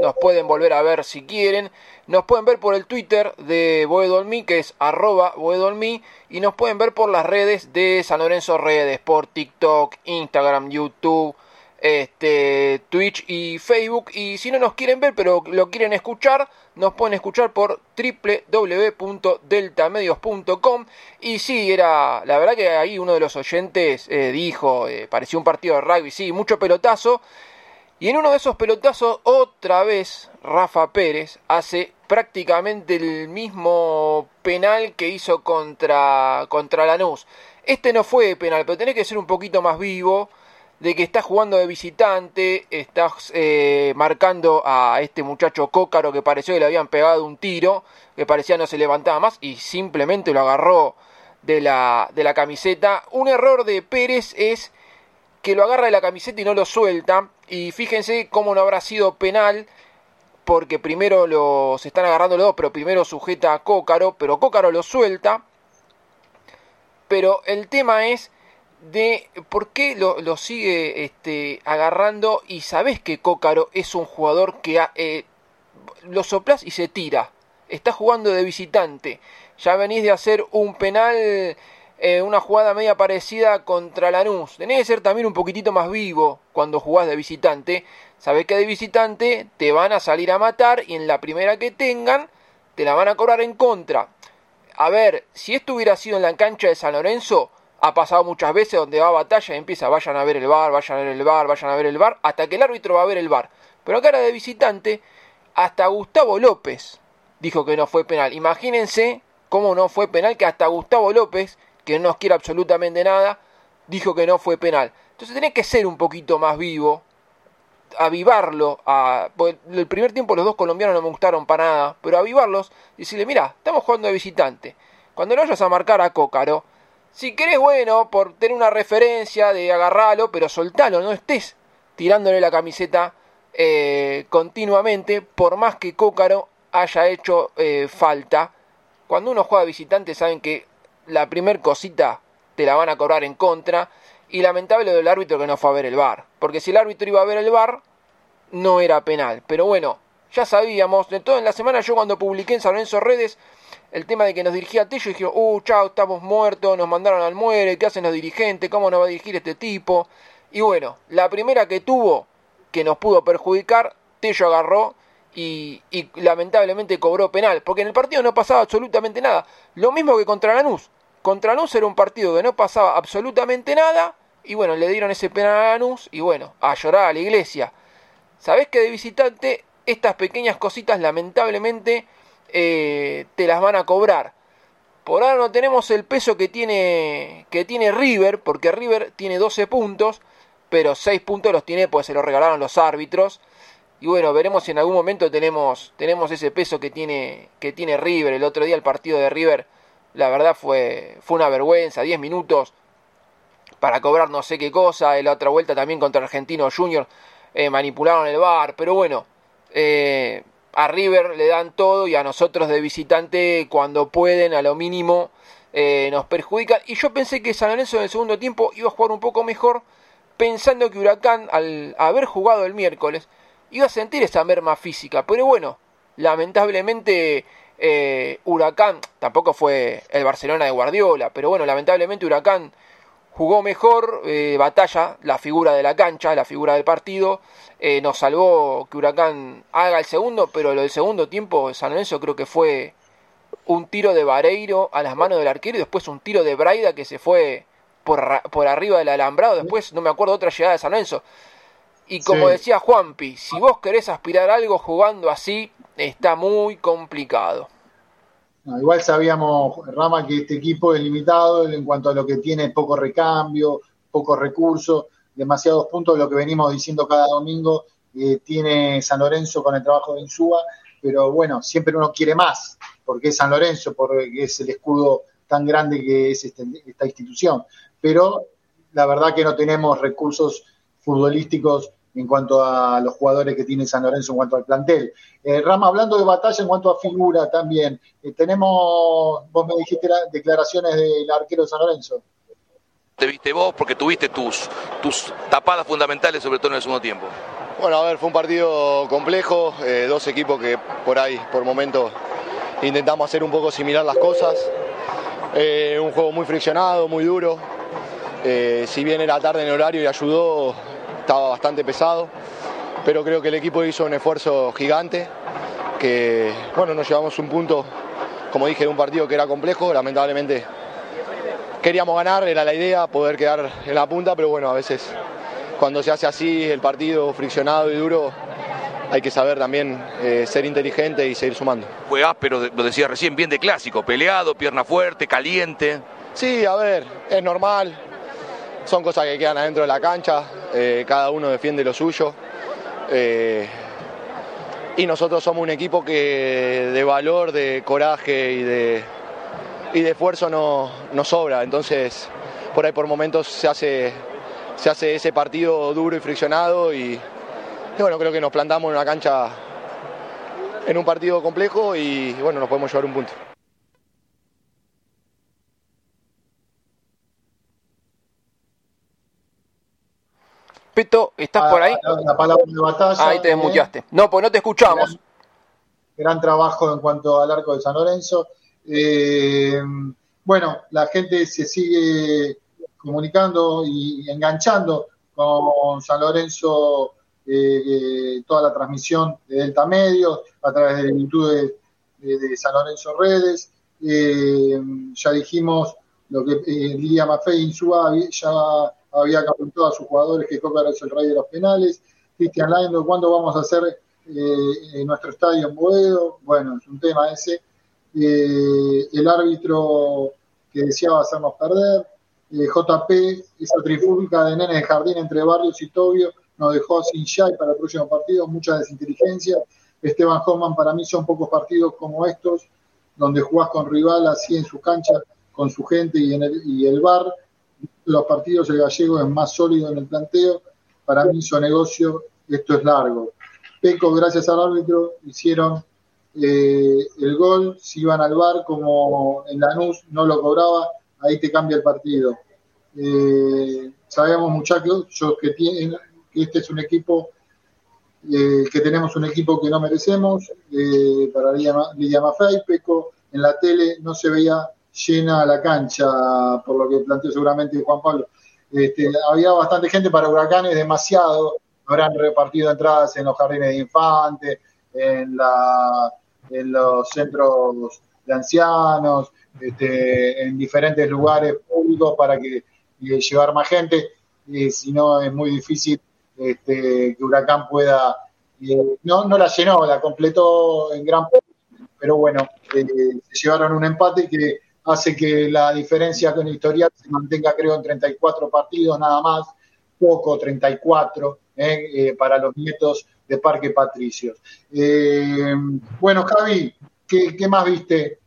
nos pueden volver a ver si quieren. Nos pueden ver por el Twitter de Boedolmí, que es arroba Boedolmí, y nos pueden ver por las redes de San Lorenzo Redes, por TikTok, Instagram, YouTube, este, Twitch y Facebook. Y si no nos quieren ver, pero lo quieren escuchar, nos pueden escuchar por www.deltamedios.com. Y sí, era, la verdad que ahí uno de los oyentes eh, dijo, eh, parecía un partido de rugby, sí, mucho pelotazo. Y en uno de esos pelotazos, otra vez Rafa Pérez hace prácticamente el mismo penal que hizo contra, contra Lanús. Este no fue penal, pero tenés que ser un poquito más vivo de que estás jugando de visitante, estás eh, marcando a este muchacho Cócaro que pareció que le habían pegado un tiro, que parecía no se levantaba más y simplemente lo agarró de la, de la camiseta. Un error de Pérez es que lo agarra de la camiseta y no lo suelta. Y fíjense cómo no habrá sido penal, porque primero los están agarrando los dos, pero primero sujeta a Cócaro, pero Cócaro lo suelta. Pero el tema es de por qué lo, sigue este, agarrando y sabes que Cócaro es un jugador que eh, lo soplas y se tira. Está jugando de visitante. Ya venís de hacer un penal, eh, una jugada media parecida contra Lanús. Tenés que ser también un poquitito más vivo cuando jugás de visitante. Sabés que de visitante te van a salir a matar y en la primera que tengan te la van a cobrar en contra. A ver, si esto hubiera sido en la cancha de San Lorenzo, ha pasado muchas veces donde va a batalla y empieza, vayan a ver el bar, vayan a ver el bar, vayan a ver el bar, hasta que el árbitro va a ver el bar. Pero acá era de visitante, hasta Gustavo López dijo que no fue penal. Imagínense cómo no fue penal, que hasta Gustavo López, que no nos quiere absolutamente nada, dijo que no fue penal. Entonces tenés que ser un poquito más vivo, avivarlo. A, el primer tiempo los dos colombianos no me gustaron para nada, pero avivarlos, decirle, mira, estamos jugando de visitante. Cuando lo vayas a marcar a Cócaro, si querés, bueno, por tener una referencia de agarrarlo, pero soltalo, no estés tirándole la camiseta eh, continuamente, por más que Cócaro haya hecho eh, falta. Cuando uno juega visitante, saben que la primer cosita te la van a cobrar en contra. Y lamentable del árbitro que no fue a ver el bar. Porque si el árbitro iba a ver el bar, no era penal. Pero bueno, ya sabíamos. De todo en la semana, yo cuando publiqué en San Lorenzo Redes el tema de que nos dirigía Tello dijo, uh, chao, estamos muertos, nos mandaron al muere, ¿qué hacen los dirigentes? ¿Cómo nos va a dirigir este tipo? Y bueno, la primera que tuvo, que nos pudo perjudicar, Tello agarró y, lamentablemente cobró penal, porque en el partido no pasaba absolutamente nada. Lo mismo que contra Lanús. Contra Lanús era un partido que no pasaba absolutamente nada, y bueno, le dieron ese penal a Lanús, y bueno, a llorar a la iglesia. ¿Sabés que de visitante estas pequeñas cositas lamentablemente eh, te las van a cobrar. Por ahora no tenemos el peso que tiene, que tiene River, porque River tiene 12 puntos, pero 6 puntos los tiene pues se los regalaron los árbitros. Y bueno, veremos si en algún momento tenemos, tenemos ese peso que tiene, que tiene River. El otro día el partido de River, la verdad fue, fue una vergüenza, 10 minutos para cobrar no sé qué cosa. En la otra vuelta también contra Argentino Junior eh, manipularon el bar, pero bueno, eh, a River le dan todo y a nosotros de visitante cuando pueden a lo mínimo eh, nos perjudican. Y yo pensé que San Lorenzo en el segundo tiempo iba a jugar un poco mejor, pensando que Huracán al haber jugado el miércoles iba a sentir esa merma física. Pero bueno, lamentablemente eh, Huracán tampoco fue el Barcelona de Guardiola, pero bueno, lamentablemente Huracán jugó mejor, eh, batalla, la figura de la cancha, la figura del partido, eh, nos salvó que Huracán haga el segundo, pero lo del segundo tiempo, San Lorenzo creo que fue un tiro de Vareiro a las manos del arquero y después un tiro de Braida que se fue por, por arriba del alambrado, después no me acuerdo otra llegada de San Lorenzo. Y como decía Juanpi, si vos querés aspirar a algo jugando así, está muy complicado igual sabíamos, Rama, que este equipo es limitado en cuanto a lo que tiene poco recambio, pocos recursos, demasiados puntos, lo que venimos diciendo cada domingo, eh, tiene San Lorenzo con el trabajo de Insúa, pero bueno, siempre uno quiere más, porque es San Lorenzo, porque es el escudo tan grande que es este, esta institución. Pero la verdad que no tenemos recursos futbolísticos en cuanto a los jugadores que tiene San Lorenzo en cuanto al plantel. Eh, Rama, hablando de batalla en cuanto a figura también, eh, tenemos, vos me dijiste declaraciones del arquero de San Lorenzo. Te viste vos porque tuviste tus, tus tapadas fundamentales, sobre todo en el segundo tiempo. Bueno, a ver, fue un partido complejo, eh, dos equipos que por ahí, por momentos, intentamos hacer un poco similar las cosas. un juego muy friccionado, muy duro. si bien era tarde en el horario y ayudó, estaba bastante pesado, pero creo que el equipo hizo un esfuerzo gigante, que bueno, nos llevamos un punto, como dije, de un partido que era complejo, lamentablemente queríamos ganar, era la idea, poder quedar en la punta, pero bueno, a veces cuando se hace así el partido friccionado y duro, hay que saber también eh, ser inteligente y seguir sumando. Fue áspero, lo decía recién, bien de clásico, peleado, pierna fuerte, caliente. Sí, a ver, es normal, son cosas que quedan adentro de la cancha, eh, cada uno defiende lo suyo. Eh, y nosotros somos un equipo que de valor, de coraje y de, y de esfuerzo no, nos sobra. Entonces, por ahí por momentos se hace, se hace ese partido duro y friccionado y, y bueno, creo que nos plantamos en una cancha en un partido complejo y bueno, nos podemos llevar un punto. Peto, ¿estás por ahí? La, palabra de batalla. Ahí te desmuteaste. No, pues no te escuchamos. Gran, trabajo en cuanto al arco de San Lorenzo. Eh, bueno, la gente se sigue comunicando y enganchando con San Lorenzo eh, eh, toda la transmisión de Delta Medios a través de YouTube de, San Lorenzo Redes. ya dijimos lo que Lidia Maffei Insúa ya había comentado a sus jugadores que Coca es el rey de los penales. Cristian Laindo, ¿cuándo vamos a hacer eh, nuestro estadio en Boedo? Bueno, es un tema ese. Eh, el árbitro que deseaba hacernos perder. Eh, JP, esa trifúlgica de nenes de jardín entre Barrios y Tobio, nos dejó sin y para el próximo partido, mucha desinteligencia. Esteban Homan, para mí son pocos partidos como estos, donde jugás con rival así en su cancha, con su gente y, en el, y el bar los partidos el gallego es más sólido en el planteo. Para mí su negocio, esto es largo. Peco, gracias al árbitro, hicieron eh, el gol. Si iban al bar como en Lanús no lo cobraba, ahí te cambia el partido. Eh, sabemos muchachos que, tienen, que este es un equipo eh, que tenemos un equipo que no merecemos para Lidia Maffei, Peco en la tele no se veía llena la cancha, por lo que planteó seguramente Juan Pablo. Este, había bastante gente para huracanes, demasiado. Habrán repartido entradas en los jardines de infantes, en, la, en los centros de ancianos, este, en diferentes lugares públicos para que llevar más gente. Si no, es muy difícil este, que Huracán pueda. no, no la llenó, la completó en gran parte, pero bueno, eh, se llevaron un empate que hace que la diferencia con historial se mantenga, creo, en 34 partidos nada más, poco, 34, eh, eh, para los nietos de Parque Patricios. Eh, bueno, Javi, ¿qué, más viste?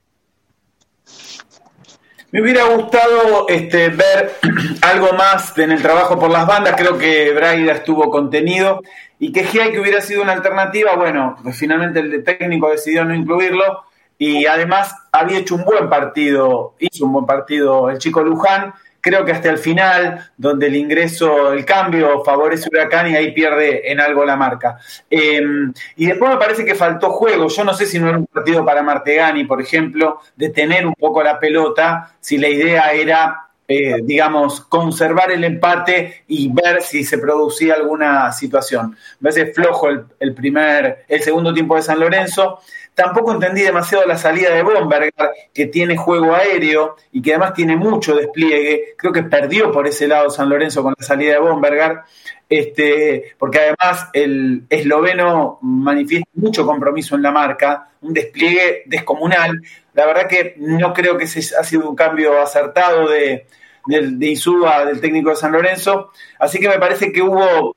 Me hubiera gustado este, ver (clears throat) algo más en el trabajo por las bandas. Creo que Braida estuvo contenido y que que hubiera sido una alternativa. Bueno, pues finalmente el técnico decidió no incluirlo y además había hecho un buen partido, hizo un buen partido el chico Luján, creo que hasta el final, donde el ingreso, el cambio favorece Huracán y ahí pierde en algo la marca. Em, y después me parece que faltó juego, yo no sé si no era un partido para Martegani, por ejemplo, de tener un poco la pelota, si la idea era eh, digamos, conservar el empate y ver si se producía alguna situación. Me parece flojo el, primer, el segundo tiempo de San Lorenzo. Tampoco entendí demasiado la salida de Bomberger, que tiene juego aéreo y que además tiene mucho despliegue. Creo que perdió por ese lado San Lorenzo con la salida de Bomberger, este, porque además el esloveno manifiesta mucho compromiso en la marca, un despliegue descomunal. La verdad que no creo que ese ha sido un cambio acertado de, de, del técnico de San Lorenzo. Así que me parece que hubo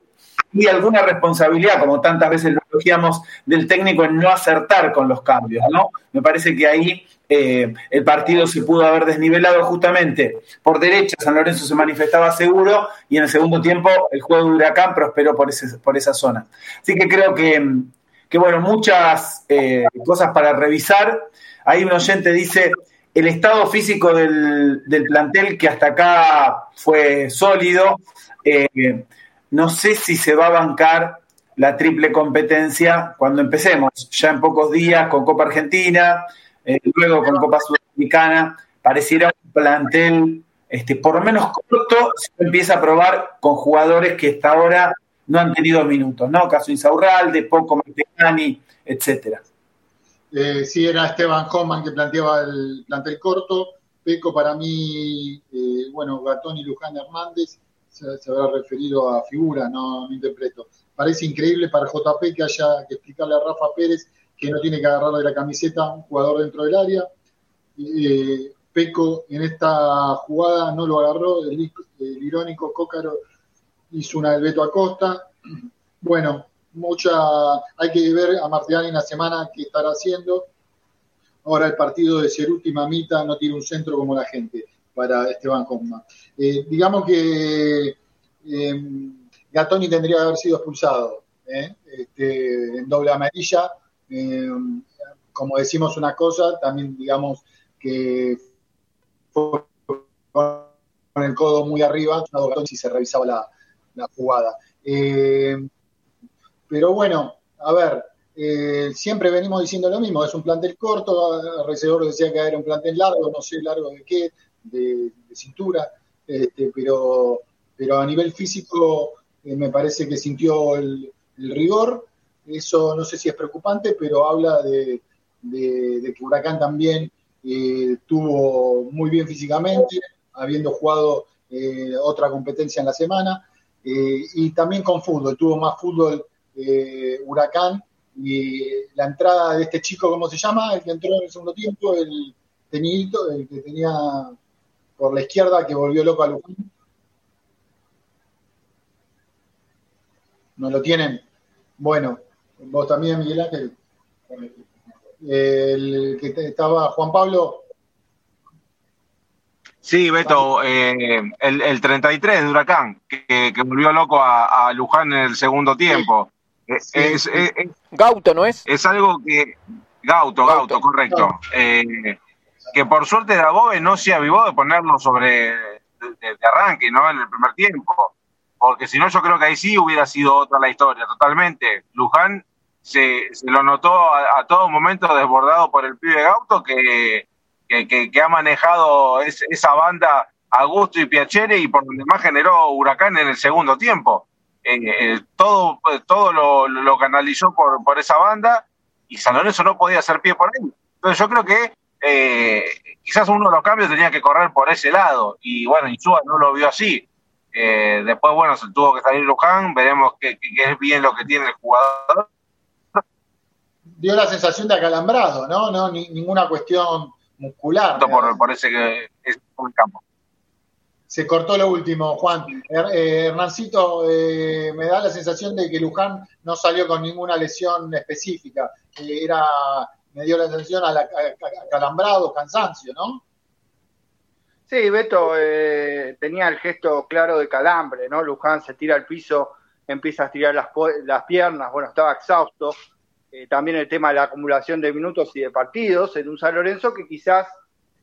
y alguna responsabilidad, como tantas veces lo elogiamos, del técnico en no acertar con los cambios, ¿no? Me parece que ahí eh, el partido se pudo haber desnivelado justamente por derecha, San Lorenzo se manifestaba seguro y en el segundo tiempo el juego de Huracán prosperó por, ese, por esa zona. Así que creo que, que bueno, muchas eh, cosas para revisar. Ahí un oyente dice, el estado físico del, del plantel que hasta acá fue sólido, eh, no sé si se va a bancar la triple competencia cuando empecemos, ya en pocos días con Copa Argentina, eh, luego con Copa Sudamericana, pareciera un plantel este, por lo menos corto, se empieza a probar con jugadores que hasta ahora no han tenido minutos, ¿no? Caso Insaurralde, Poco Martegani, etcétera. Eh, sí, era Esteban Homan que planteaba el plantel corto. Peco para mí, eh, bueno, Gatón y Luján Hernández se, habrá referido a figura, no, no, interpreto. Parece increíble para JP que haya que explicarle a Rafa Pérez que no tiene que agarrarle la camiseta un jugador dentro del área. Eh, Peco en esta jugada no lo agarró, el, irónico Cócaro hizo una del Beto Acosta. Bueno, mucha, hay que ver a Martiani en la semana qué estará haciendo. Ahora el partido de Ceruti Mamita no tiene un centro como la gente para Esteban Hoffman. Eh, digamos que eh, Gatoni tendría que haber sido expulsado eh, este, en doble amarilla. Eh, como decimos una cosa, también digamos que fue con el codo muy arriba, si se revisaba la, jugada. Pero bueno, a ver, siempre venimos diciendo lo mismo, es un plantel corto, Recedor decía que era un plantel largo, no sé largo de qué, de, cintura, este, pero, pero a nivel físico eh, me parece que sintió el, el, rigor, eso no sé si es preocupante, pero habla de, de, que Huracán también eh, estuvo muy bien físicamente, habiendo jugado eh, otra competencia en la semana, eh, y también con fútbol, tuvo más fútbol Huracán y la entrada de este chico, ¿cómo se llama? El que entró en el segundo tiempo, el tenidito, el que tenía por la izquierda, que volvió loco a Luján. ¿No lo tienen? Bueno, vos también, Miguel Ángel. El que estaba Juan Pablo. Sí, Beto, eh, el, el, 33 de Huracán, que, que volvió loco a, a, Luján en el segundo tiempo. Sí, es, sí. Es, es, Gauto, ¿no es? Es algo que. Gauto, Gauto, Gauto correcto. Eh, que por suerte Dabove no se avivó de ponerlo sobre. De, arranque, ¿no? En el primer tiempo. Porque si no, yo creo que ahí sí hubiera sido otra la historia, totalmente. Luján se, se lo notó a, a, todo momento desbordado por el pibe Gauto que, que, que, ha manejado es, esa banda Augusto y Piacere y por donde más generó Huracán en el segundo tiempo eh, eh, todo, todo lo, lo, canalizó por, por esa banda y San Lorenzo no podía hacer pie por ahí. Entonces yo creo que eh, quizás uno de los cambios tenía que correr por ese lado y bueno, Insúa no lo vio así. Eh, después, bueno, se tuvo que salir Luján, veremos que, es bien lo que tiene el jugador. Dio la sensación de acalambrado, ¿no? no ni, ninguna cuestión muscular. Por, por ese que es un campo se cortó lo último, Juan. Eh, Hernancito, eh, me da la sensación de que Luján no salió con ninguna lesión específica. Eh, era, me dio la sensación a, la, a calambrado, cansancio, ¿no? Sí, Beto eh, tenía el gesto claro de calambre, ¿no? Luján se tira al piso, empieza a estirar las, las piernas, bueno, estaba exhausto. Eh, también el tema de la acumulación de minutos y de partidos en un San Lorenzo que quizás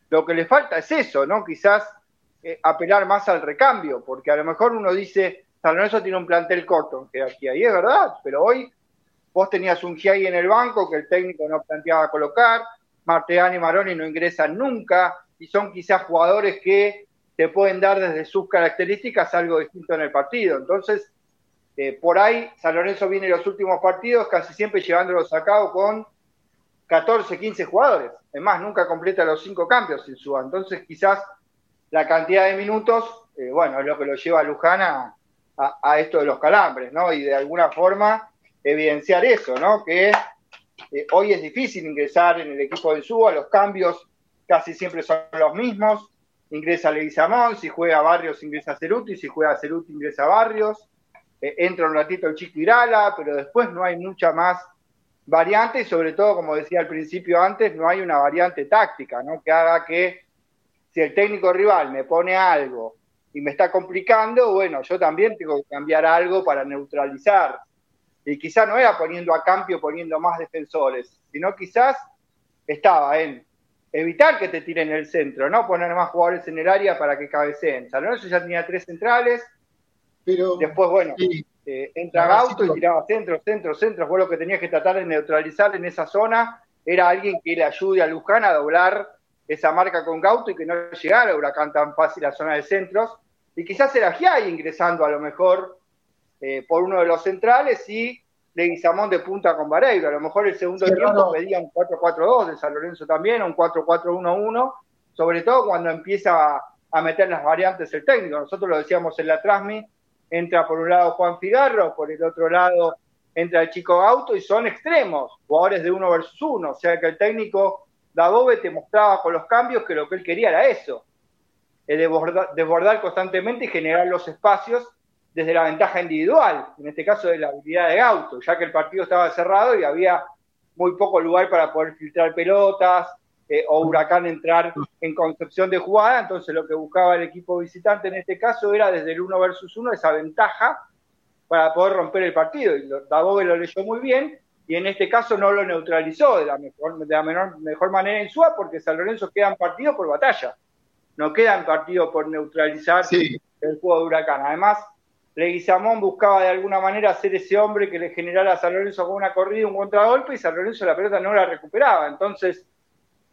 lo que le falta es eso, ¿no? Quizás eh, apelar más al recambio, porque a lo mejor uno dice, San Lorenzo tiene un plantel corto, que aquí ahí es verdad, pero hoy vos tenías un Giai en el banco que el técnico no planteaba colocar, Marteani y Maroni no ingresan nunca, y son quizás jugadores que te pueden dar desde sus características algo distinto en el partido. Entonces, eh, por ahí San Lorenzo viene los últimos partidos casi siempre llevándolos a cabo con 14, 15 jugadores. Es más, nunca completa los cinco cambios en su Entonces, quizás la cantidad de minutos, eh, bueno, es lo que lo lleva a Luján a, a, a, esto de los calambres, ¿no? Y de alguna forma evidenciar eso, ¿no? Que eh, hoy es difícil ingresar en el equipo de Suba, los cambios casi siempre son los mismos, ingresa Leguizamón, si juega Barrios ingresa Ceruti, si juega Ceruti ingresa Barrios, eh, entra un ratito el Chico Irala, pero después no hay mucha más variante y sobre todo, como decía al principio antes, no hay una variante táctica, ¿no? Que haga que si el técnico rival me pone algo y me está complicando, bueno, yo también tengo que cambiar algo para neutralizar. Y quizás no era poniendo a cambio, poniendo más defensores, sino quizás estaba en evitar que te tiren el centro, no poner más jugadores en el área para que cabeceen. San Lorenzo ya tenía tres centrales, pero después, bueno, eh, entra Gauto y tiraba centro, centro, centro. Fue lo que tenías que tratar de neutralizar en esa zona. Era alguien que le ayude a Luján a doblar esa marca con Gauto y que no llegara a Huracán tan fácil a la zona de centros y quizás era Giai ingresando a lo mejor eh, por uno de los centrales y Leguizamón de punta con Vareiro. A lo mejor el segundo tiempo pedía un 4-4-2 de San Lorenzo también, un 4-4-1-1, sobre todo cuando empieza a, meter las variantes el técnico. Nosotros lo decíamos en la Trasmi, entra por un lado Juan Figarro, por el otro lado entra el chico Auto y son extremos, jugadores de uno versus uno. O sea que el técnico Dabobe te mostraba con los cambios que lo que él quería era eso desbordar, constantemente y generar los espacios desde la ventaja individual, en este caso de la habilidad de auto, ya que el partido estaba cerrado y había muy poco lugar para poder filtrar pelotas eh, o Huracán entrar en concepción de jugada, entonces lo que buscaba el equipo visitante en este caso era desde el uno versus uno esa ventaja para poder romper el partido, y Dabobe lo leyó muy bien, y en este caso no lo neutralizó de la mejor, de la menor, mejor manera en SUA porque San Lorenzo queda en partido por batalla. No quedan partidos por neutralizar el juego de Huracán. Además, Leguizamón buscaba de alguna manera ser ese hombre que le generara a San Lorenzo con una corrida, un contragolpe, y San Lorenzo la pelota no la recuperaba. Entonces,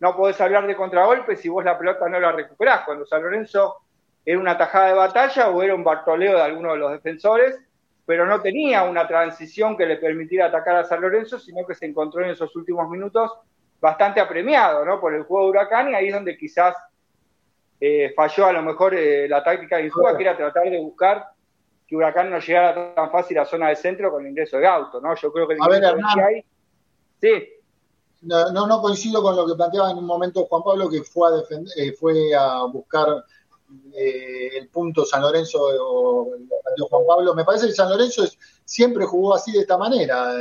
no podés hablar de contragolpe si vos la pelota no la recuperás. Cuando San Lorenzo era una tajada de batalla o era un bartoleo de alguno de los defensores, pero no tenía una transición que le permitiera atacar a San Lorenzo, sino que se encontró en esos últimos minutos bastante apremiado ¿no? por el juego de Huracán y ahí es donde quizás eh, falló a lo mejor eh, la táctica de Insúa, que era tratar de buscar que Huracán no llegara tan fácil a zona de centro con el ingreso de auto, ¿no? Yo creo que a ver, Hernán, sí. No, no, coincido con lo que planteaba en un momento Juan Pablo, que fue a, defender, eh, fue a buscar el punto San Lorenzo o Juan Pablo. Me parece que San Lorenzo siempre jugó así de esta manera,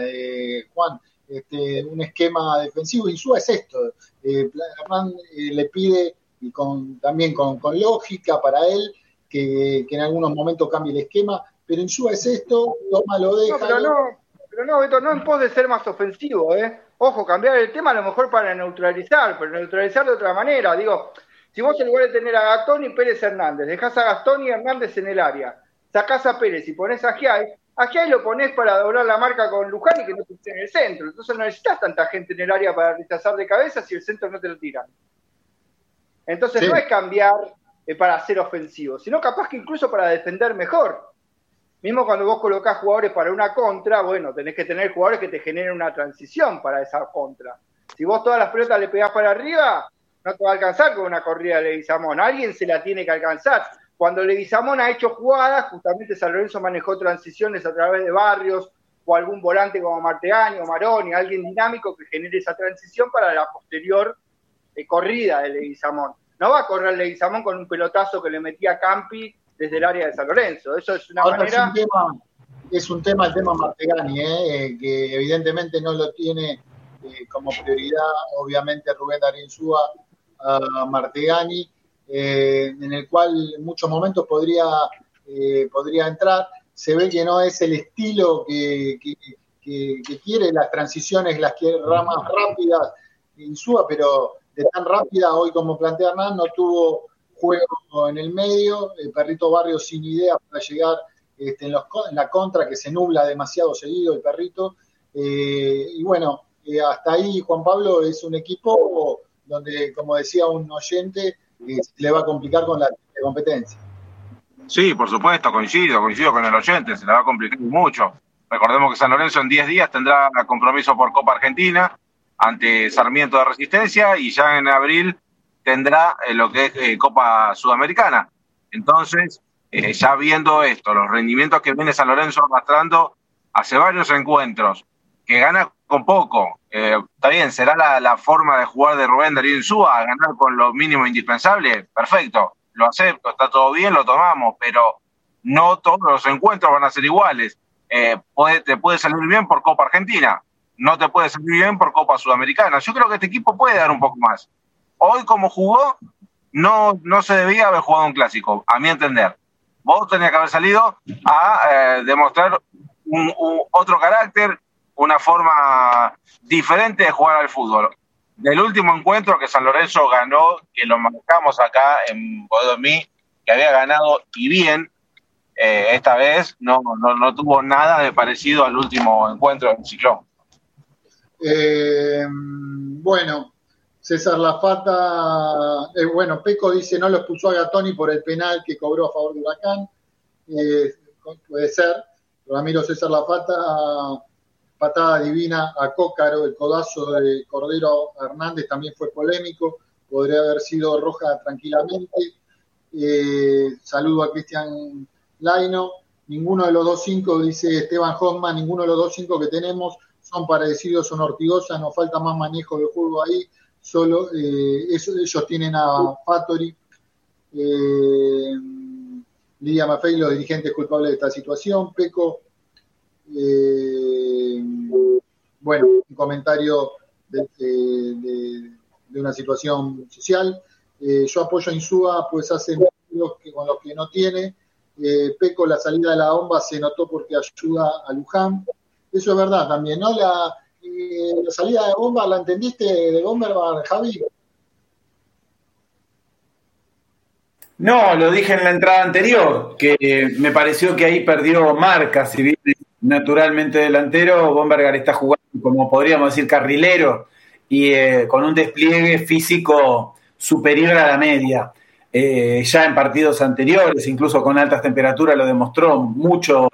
Juan. Este, un esquema defensivo. Insúa es esto. Hernán le pide y con, también con, lógica para él, que, en algunos momentos cambie el esquema, pero en su es esto, toma lo deja. No, pero no, pero no, Beto, no en pos de ser más ofensivo, ¿eh? Ojo, cambiar el tema a lo mejor para neutralizar, pero neutralizar de otra manera. Digo, si vos en lugar de tener a Gastón y Pérez Hernández, dejás a Gastón y Hernández en el área, sacás a Pérez y pones a Giai, a Giai lo ponés para doblar la marca con Luján y que no esté en el centro. Entonces no necesitas tanta gente en el área para rechazar de cabeza si el centro no te lo tiran. Entonces no es cambiar para ser ofensivo, sino capaz que incluso para defender mejor. Mismo cuando vos colocás jugadores para una contra, bueno, tenés que tener jugadores que te generen una transición para esa contra. Si vos todas las pelotas le pegás para arriba, no te va a alcanzar con una corrida de Leguizamón. Alguien se la tiene que alcanzar. Cuando Leguizamón ha hecho jugadas, justamente San Lorenzo manejó transiciones a través de barrios o algún volante como Martegani o Maroni, alguien dinámico que genere esa transición para la posterior de corrida de Leguizamón. No va a correr Leguizamón con un pelotazo que le metía Campi desde el área de San Lorenzo. Eso es una manera. Es un, tema, es un tema el tema Martegani, ¿eh? que evidentemente no lo tiene eh, como prioridad, obviamente, Rubén Darín Súa a Martegani, eh, en el cual en muchos momentos podría, podría entrar. Se ve que no es el estilo que, que, quiere, las transiciones las quiere ramas rápidas Insúa, pero tan rápida, hoy como plantea Hernán, no tuvo juego en el medio, el perrito Barrio sin idea para llegar este, en, la contra, que se nubla demasiado seguido el perrito. Eh, y bueno, eh, hasta ahí Juan Pablo es un equipo donde, como decía un oyente, eh, le va a complicar con la competencia. Sí, por supuesto, coincido, coincido con el oyente, se le va a complicar mucho. Recordemos que San Lorenzo en 10 días tendrá compromiso por Copa Argentina, ante Sarmiento de Resistencia y ya en abril tendrá eh, lo que es eh, Copa Sudamericana. Entonces, eh, ya viendo esto, los rendimientos que viene San Lorenzo arrastrando hace varios encuentros, que gana con poco, está bien, será la, forma de jugar de Rubén Darío Insúa, ganar con lo mínimo indispensable, perfecto, lo acepto, está todo bien, lo tomamos, pero no todos los encuentros van a ser iguales. Eh, te puede salir bien por Copa Argentina, no te puede salir bien por Copa Sudamericana. Yo creo que este equipo puede dar un poco más. Hoy, como jugó, no, no se debía haber jugado un clásico, a mi entender. Vos tenías que haber salido a eh, demostrar un, otro carácter, una forma diferente de jugar al fútbol. Del último encuentro que San Lorenzo ganó, que lo marcamos acá en Bodomí, que había ganado y bien, eh, esta vez no, no, no, tuvo nada de parecido al último encuentro del Ciclón. Eh, bueno, César Lafata, eh, bueno, Peco dice no lo expulsó a Gatoni por el penal que cobró a favor de Huracán, puede ser, Ramiro César Lafata, patada divina a Cócaro, el codazo de Cordero Hernández también fue polémico, podría haber sido roja tranquilamente. saludo a Cristian Laino, ninguno de los dos cinco, dice Esteban Hoffman, ninguno de los dos cinco que tenemos son parecidos, son Ortigosa, nos falta más manejo de juego ahí, solo eh, ellos tienen a Fattori, eh, Lidia Maffei, los dirigentes culpables de esta situación, Peco, eh, bueno, un comentario de, una situación social. Eh, yo apoyo a Insúa, pues hace que con los que no tiene, Peco, la salida de la bomba se notó porque ayuda a Luján. Eso es verdad también, ¿no? La, eh, salida de bomba, ¿la entendiste de Bomberbar, Javi? No, lo dije en la entrada anterior, que me pareció que ahí perdió marca, si bien naturalmente delantero, Bombergar está jugando como podríamos decir carrilero y eh, con un despliegue físico superior a la media. Eh, ya en partidos anteriores, incluso con altas temperaturas, lo demostró, mucho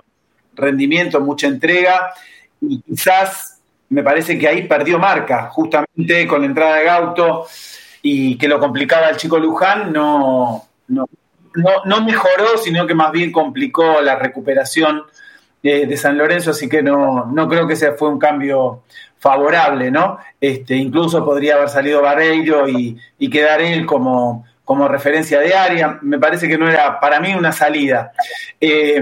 rendimiento, mucha entrega, y quizás me parece que ahí perdió marca, justamente con la entrada de Gauto y que lo complicaba el chico Luján, no, no, no, mejoró, sino que más bien complicó la recuperación de, San Lorenzo, así que no, no creo que ese fue un cambio favorable, ¿no? Este, incluso podría haber salido Barreiro y, y quedar él como, como referencia diaria. Me parece que no era para mí una salida. Eh,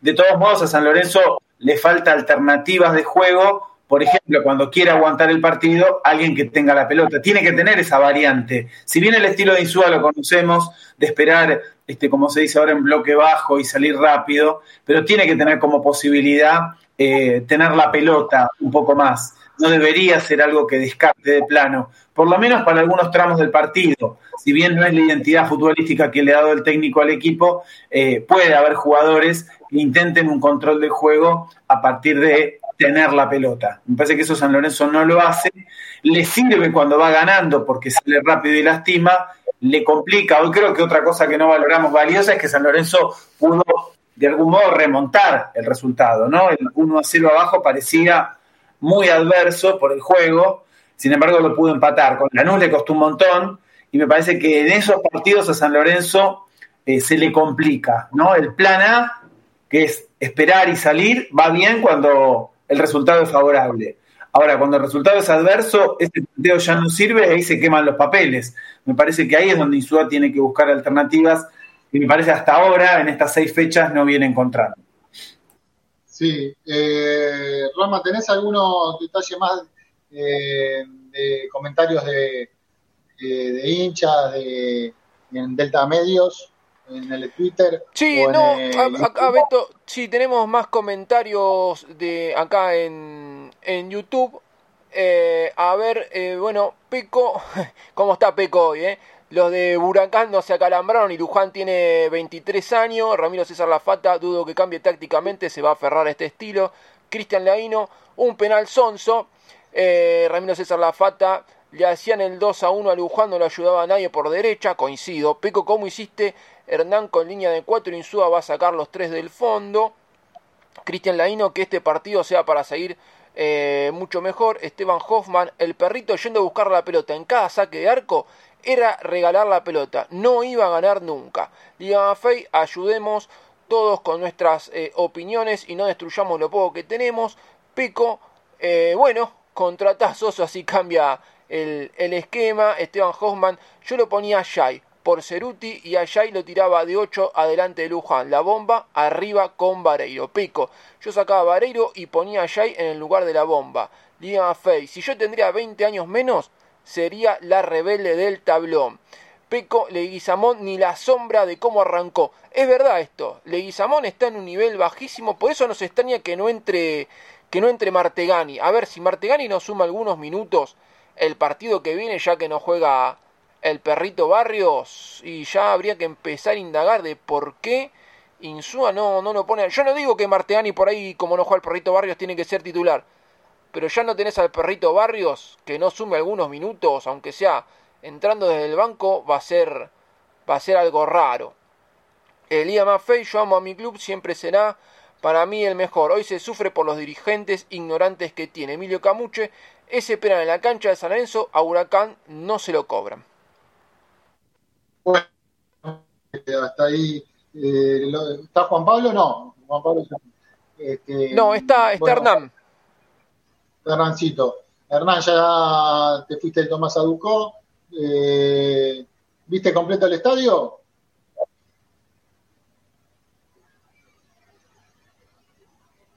de todos modos, a San Lorenzo le falta alternativas de juego. Por ejemplo, cuando quiere aguantar el partido, alguien que tenga la pelota. Tiene que tener esa variante. Si bien el estilo de Insúa lo conocemos, de esperar, este, como se dice ahora, en bloque bajo y salir rápido, pero tiene que tener como posibilidad eh, tener la pelota un poco más no debería ser algo que descarte de plano, por lo menos para algunos tramos del partido. Si bien no es la identidad futbolística que le ha dado el técnico al equipo, eh, puede haber jugadores que intenten un control de juego a partir de tener la pelota. Me parece que eso San Lorenzo no lo hace. Le sirve cuando va ganando porque sale rápido y lastima. Le complica. Hoy creo que otra cosa que no valoramos valiosa es que San Lorenzo pudo de algún modo remontar el resultado, ¿no? El 1 a 0 abajo parecía muy adverso por el juego, sin embargo lo pudo empatar. Con Lanús le costó un montón y me parece que en esos partidos a San Lorenzo eh, se le complica, ¿no? El plan A, que es esperar y salir, va bien cuando el resultado es favorable. Ahora, cuando el resultado es adverso, ese planteo ya no sirve y ahí se queman los papeles. Me parece que ahí es donde Insúa tiene que buscar alternativas y me parece hasta ahora, en estas seis fechas, no viene encontrando. Sí, eh, ¿tenés algunos detalles más eh, de comentarios de, de, hinchas de, en Delta Medios? en el Twitter. Sí, no, acá Beto, sí, tenemos más comentarios de acá en, en YouTube. Eh, a ver, eh, bueno, Peco, (laughs) ¿cómo está Peco hoy? Eh? Los de Huracán no se acalambraron y Luján tiene 23 años. Ramiro César Lafata, dudo que cambie tácticamente, se va a aferrar a este estilo. Cristian Laino, un penal sonso. Eh, Ramiro César Lafata, le hacían el 2 a 1 a Luján, no lo ayudaba a nadie por derecha, coincido. Peco, ¿cómo hiciste? Hernán con línea de 4, Insúa va a sacar los 3 del fondo. Cristian Laino, que este partido sea para seguir eh, mucho mejor. Esteban Hoffman, el perrito yendo a buscar la pelota en cada saque de arco era regalar la pelota, no iba a ganar nunca. Liga Maffei, ayudemos todos con nuestras eh, opiniones y no destruyamos lo poco que tenemos. Pico, bueno, contratazos, así cambia el, esquema. Esteban Hoffman, yo lo ponía a Shai, por Ceruti y Ayay lo tiraba de 8 adelante de Luján. La bomba arriba con Vareiro. Pico. Yo sacaba Vareiro y ponía a en el lugar de la bomba. Liga Fey. Si yo tendría 20 años menos, sería la rebelde del tablón. Peco Leguizamón ni la sombra de cómo arrancó. Es verdad esto, Leguizamón está en un nivel bajísimo, por eso nos extraña que no entre que no entre Martegani. A ver, si Martegani nos suma algunos minutos el partido que viene, ya que no juega el perrito Barrios, y ya habría que empezar a indagar de por qué Insúa no, no lo pone. Yo no digo que Martegani por ahí, como no juega el perrito Barrios, tiene que ser titular. Pero ya no tenés al perrito Barrios que no sume algunos minutos, aunque sea entrando desde el banco, va a ser, va a ser algo raro. El día yo amo a mi club, siempre será para mí el mejor. Hoy se sufre por los dirigentes ignorantes que tiene. Emilio Camuche, ese pena en la cancha de San Lorenzo, a Huracán no se lo cobran. Bueno, hasta ahí. Eh, ¿Está Juan Pablo? No. Juan Pablo este, no, está, está Hernán. Hernancito. Hernán, ya te fuiste de Tomás Aducó. Eh, ¿Viste completo el estadio?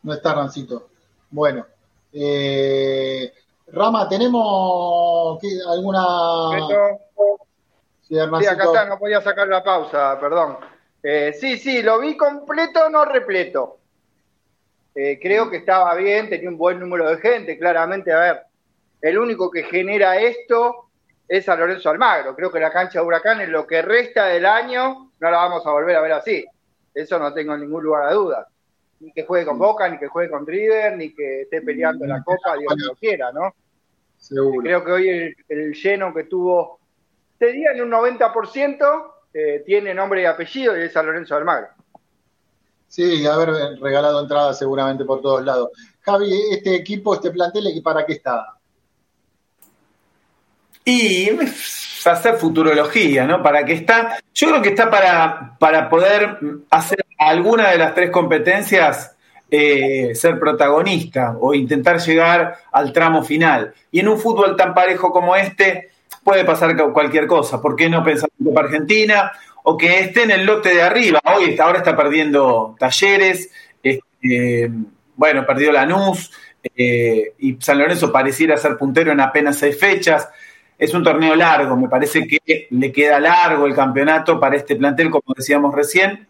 No está Rancito. Bueno. Eh, Rama, ¿tenemos alguna...? Sí, acá está, no podía sacar la pausa, perdón. Eh, sí, sí, lo vi completo, no repleto. Eh, creo que estaba bien, tenía un buen número de gente, claramente, a ver, el único que genera esto es a Lorenzo Almagro. Creo que la cancha de Huracán en lo que resta del año no la vamos a volver a ver así. Eso no tengo ningún lugar a duda. Ni que juegue con Boca, ni que juegue con River, ni que esté peleando la Copa, Dios lo quiera, ¿no? Creo que hoy el, lleno que tuvo, te en un 90%, eh, tiene nombre y apellido y es a Lorenzo Almagro. Sí, haber regalado entradas seguramente por todos lados. Javi, este equipo, este plantel, ¿para qué está? Y hacer futurología, ¿no? Para que está, yo creo que está para, para poder hacer alguna de las tres competencias, eh, ser protagonista o intentar llegar al tramo final. Y en un fútbol tan parejo como este puede pasar cualquier cosa. ¿Por qué no pensar en Copa Argentina? O que esté en el lote de arriba. Hoy, ahora está perdiendo Talleres, este, bueno, perdió Lanús, eh, y San Lorenzo pareciera ser puntero en apenas seis fechas es un torneo largo, me parece que le queda largo el campeonato para este plantel, como decíamos recién.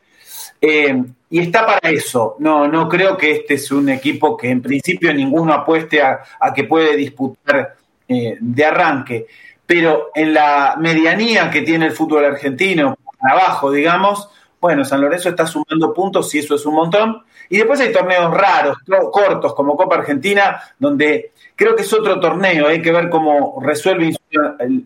Eh, y está para eso. No, no creo que este es un equipo que en principio ninguno apueste a, que puede disputar eh, de arranque. Pero en la medianía que tiene el fútbol argentino, abajo, digamos, bueno, San Lorenzo está sumando puntos y eso es un montón. Y después hay torneos raros, cortos, como Copa Argentina, donde creo que es otro torneo, hay que ver cómo resuelve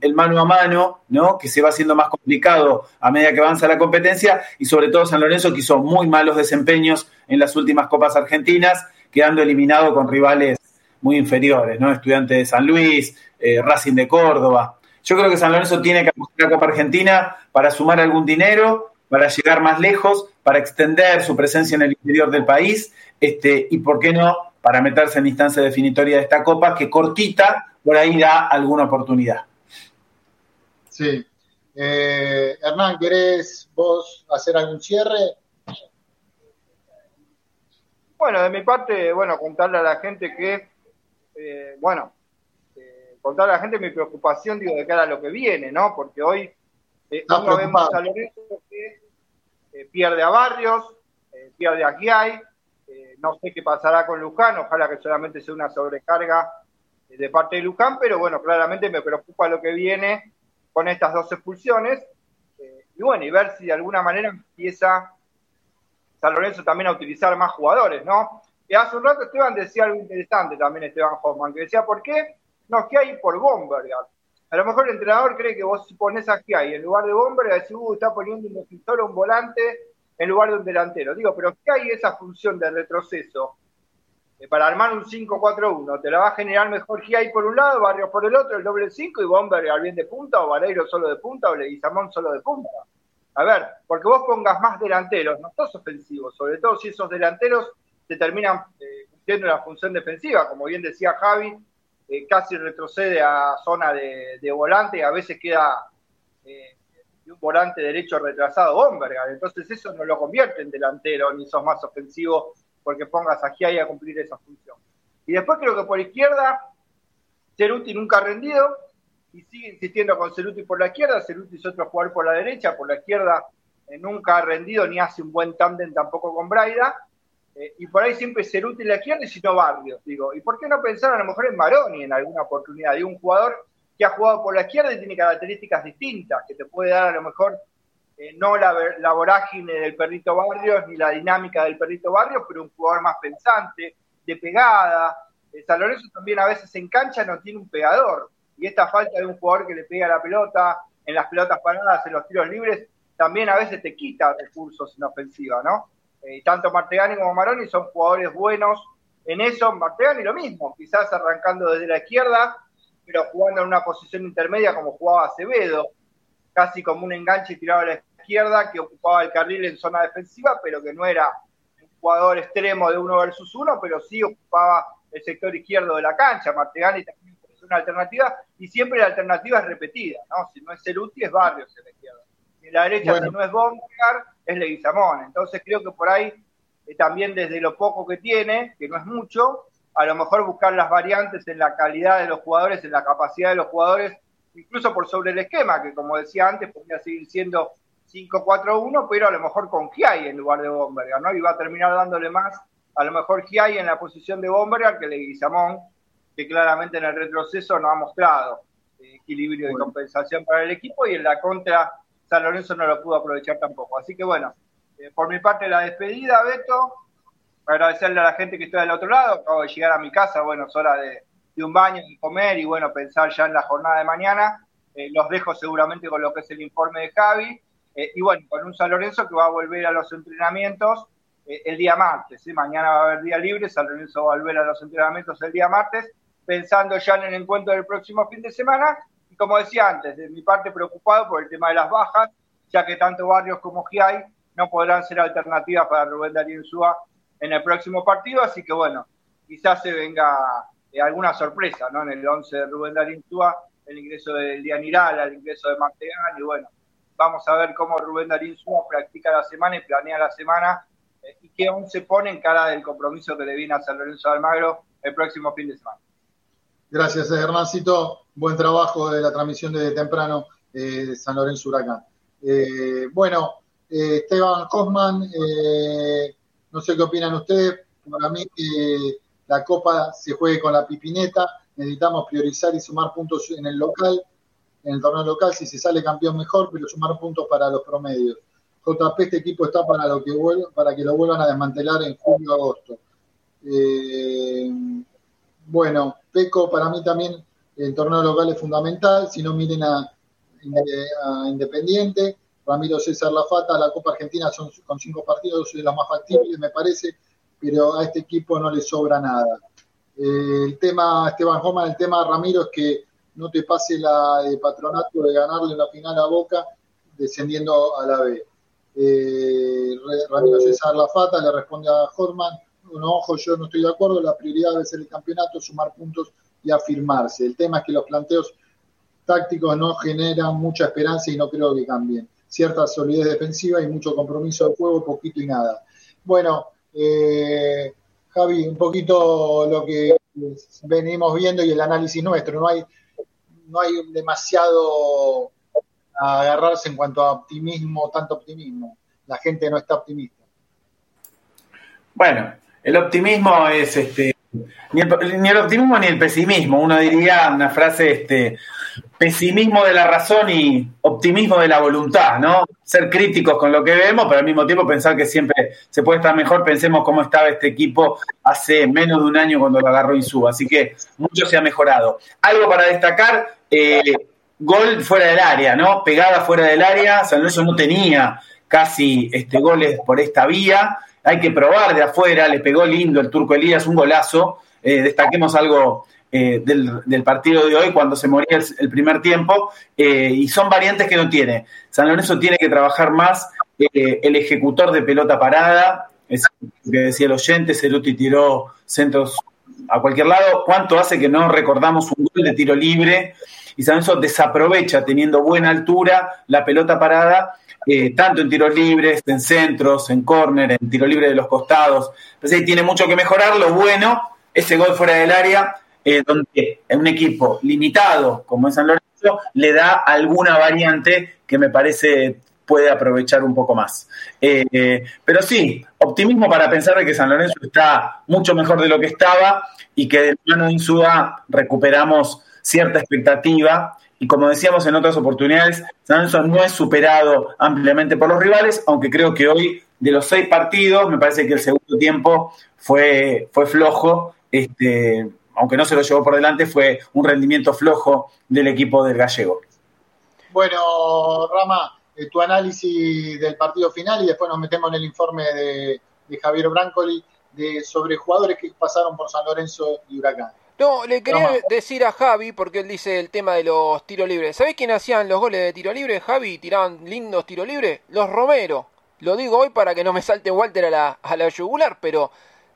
el, mano a mano, ¿no? que se va haciendo más complicado a medida que avanza la competencia, y sobre todo San Lorenzo que hizo muy malos desempeños en las últimas Copas Argentinas, quedando eliminado con rivales muy inferiores, ¿no? Estudiantes de San Luis, eh, Racing de Córdoba. Yo creo que San Lorenzo tiene que apostar a Copa Argentina para sumar algún dinero, para llegar más lejos, para extender su presencia en el interior del país, este, y por qué no, para meterse en instancia definitoria de esta Copa, que cortita, por ahí da alguna oportunidad. Sí. Eh, Hernán, ¿querés vos hacer algún cierre? Bueno, de mi parte, bueno, contarle a la gente que, eh, bueno, eh, contarle a la gente mi preocupación, digo, de cara a lo que viene, ¿no? Porque hoy eh, uno vemos a Lorenzo que pierde a Barrios, pierde a Giai, no sé qué pasará con Luján, ojalá que solamente sea una sobrecarga de parte de Luján, pero bueno, claramente me preocupa lo que viene con estas dos expulsiones. Eh, y bueno, y ver si de alguna manera empieza San Lorenzo también a utilizar más jugadores, ¿no? Y hace un rato Esteban decía algo interesante también, Esteban Hoffman, que decía, ¿por qué? No, que hay por Bomberg. A lo mejor el entrenador cree que vos pones a hay en lugar de Bomberg, decís, uh, está poniendo un defensor o un volante en lugar de un delantero. Digo, pero ¿qué hay esa función de retroceso? Para armar un 5-4-1, te la va a generar mejor Giai por un lado, Barrios por el otro, el doble 5 y Bomber al bien de punta, o Vareiro solo de punta, o Leguizamón solo de punta. A ver, porque vos pongas más delanteros, no todos ofensivos, sobre todo si esos delanteros te terminan eh, cumpliendo la función defensiva, como bien decía Javi, eh, casi retrocede a zona de, volante y a veces queda eh, un volante derecho retrasado Bombergar. Entonces eso no lo convierte en delantero, ni sos más ofensivo porque pongas a Giai a cumplir esa función. Y después creo que por izquierda, Ceruti nunca ha rendido y sigue insistiendo con Ceruti por la izquierda. Ceruti es otro jugador por la derecha, por la izquierda eh, nunca ha rendido ni hace un buen tándem tampoco con Braida. Eh, y por ahí siempre Ceruti en la izquierda y si no Barrios, digo. ¿Y por qué no pensar a lo mejor en Maroni en alguna oportunidad? De un jugador que ha jugado por la izquierda y tiene características distintas, que te puede dar a lo mejor eh, no la, la, vorágine del perrito Barrios ni la dinámica del perrito Barrios, pero un jugador más pensante, de pegada. Eh, San también a veces en cancha no tiene un pegador, y esta falta de un jugador que le pega la pelota, en las pelotas paradas, en los tiros libres, también a veces te quita recursos en ofensiva, ¿no? Eh, tanto Martegani como Maroni son jugadores buenos en eso. Martegani lo mismo, quizás arrancando desde la izquierda, pero jugando en una posición intermedia como jugaba Acevedo, casi como un enganche tirado a la izquierda que ocupaba el carril en zona defensiva, pero que no era un jugador extremo de uno versus uno, pero sí ocupaba el sector izquierdo de la cancha. Martegani también es una alternativa y siempre la alternativa es repetida, ¿no? Si no es Ceruti, es Barrios en la izquierda. En la derecha, si no es Bombegar, es Leguizamón. Entonces creo que por ahí, eh, también desde lo poco que tiene, que no es mucho, a lo mejor buscar las variantes en la calidad de los jugadores, en la capacidad de los jugadores, incluso por sobre el esquema, que como decía antes, podría seguir siendo 5-4-1, pero a lo mejor con Giai en lugar de Bomberger, ¿no? Y va a terminar dándole más, a lo mejor Giai en la posición de Bomberger que Leguizamón, que claramente en el retroceso no ha mostrado eh, equilibrio y compensación para el equipo, y en la contra San Lorenzo no lo pudo aprovechar tampoco. Así que bueno, eh, por mi parte la despedida, Beto, agradecerle a la gente que está del otro lado, acabo de llegar a mi casa, bueno, es hora de, un baño, y comer y bueno, pensar ya en la jornada de mañana. Eh, los dejo seguramente con lo que es el informe de Javi. Eh, y bueno, con un San Lorenzo que va a volver a los entrenamientos eh, el día martes. Mañana va a haber día libre, San Lorenzo va a volver a los entrenamientos el día martes, pensando ya en el encuentro del próximo fin de semana. Y como decía antes, de mi parte preocupado por el tema de las bajas, ya que tanto Barrios como Giai no podrán ser alternativas para Rubén Darío Insúa en el próximo partido, así que bueno, quizás se venga eh, alguna sorpresa, ¿no? En el 11 de Rubén Darín Túa, el ingreso de Lianiral, el ingreso de Martegán, y bueno, vamos a ver cómo Rubén Darín Túa practica la semana y planea la semana eh, y qué 11 pone en cara del compromiso que le viene a San Lorenzo de Almagro el próximo fin de semana. Gracias, Hernancito. Buen trabajo de la transmisión de temprano de San Lorenzo Huracán. Eh, bueno, Esteban Hoffman, no sé qué opinan ustedes. Para mí la Copa se juegue con la pipineta. Necesitamos priorizar y sumar puntos en el local, en el torneo local. Si se sale campeón mejor, pero sumar puntos para los promedios. JP, este equipo está para lo que para que lo vuelvan a desmantelar en julio agosto. Eh, bueno, Peco para mí también el torneo local es fundamental. Si no miren a, a Independiente Ramiro César Lafata, la Copa Argentina son con cinco partidos de los más factibles, me parece, pero a este equipo no le sobra nada. Eh, el tema, Esteban Joma, el tema Ramiro es que no te pase la de patronato de ganarle la final a Boca descendiendo a la B. Eh, Ramiro César Lafata le responde a Hotman, no, ojo, yo no estoy de acuerdo, la prioridad debe ser el campeonato, sumar puntos y afirmarse. El tema es que los planteos tácticos no generan mucha esperanza y no creo que cambien cierta solidez defensiva y mucho compromiso de juego, poquito y nada. Bueno, eh, Javi, un poquito lo que venimos viendo y el análisis nuestro, no hay, no hay demasiado a agarrarse en cuanto a optimismo, tanto optimismo. La gente no está optimista. Bueno, el optimismo es este ni el, ni el, optimismo ni el pesimismo. Uno diría una frase, este, pesimismo de la razón y optimismo de la voluntad, ¿no? Ser críticos con lo que vemos, pero al mismo tiempo pensar que siempre se puede estar mejor. Pensemos cómo estaba este equipo hace menos de un año cuando lo agarró Insúa. Así que mucho se ha mejorado. Algo para destacar, eh, gol fuera del área, ¿no? Pegada fuera del área. San Lorenzo no tenía casi este, goles por esta vía hay que probar de afuera, le pegó lindo el turco Elías, un golazo. Eh, destaquemos algo eh, del, partido de hoy cuando se moría el, primer tiempo, eh, y son variantes que no tiene. San Lorenzo tiene que trabajar más el ejecutor de pelota parada, es lo que decía el oyente, Ceruti tiró centros a cualquier lado. ¿Cuánto hace que no recordamos un gol de tiro libre? y San Lorenzo desaprovecha teniendo buena altura la pelota parada, eh, tanto en tiros libres, en centros, en córner, en tiro libre de los costados. Entonces ahí tiene mucho que mejorar. Lo bueno, ese gol fuera del área, eh, donde un equipo limitado como es San Lorenzo le da alguna variante que me parece puede aprovechar un poco más. Eh, pero sí, optimismo para pensar de que San Lorenzo está mucho mejor de lo que estaba y que del plano de Insúa recuperamos cierta expectativa. Y como decíamos en otras oportunidades, San Lorenzo no es superado ampliamente por los rivales, aunque creo que hoy, de los seis partidos, me parece que el segundo tiempo fue, fue flojo. Este, aunque no se lo llevó por delante, fue un rendimiento flojo del equipo del gallego. Bueno, Rama, eh, tu análisis del partido final y después nos metemos en el informe de, Javier Brancoli de, sobre jugadores que pasaron por San Lorenzo y Huracán. No, le quería decir a Javi, porque él dice el tema de los tiros libres. ¿Sabés quién hacían los goles de tiro libre, Javi? Tiraban lindos tiros libres. Los Romero. Lo digo hoy para que no me salte Walter a la, a la yugular, pero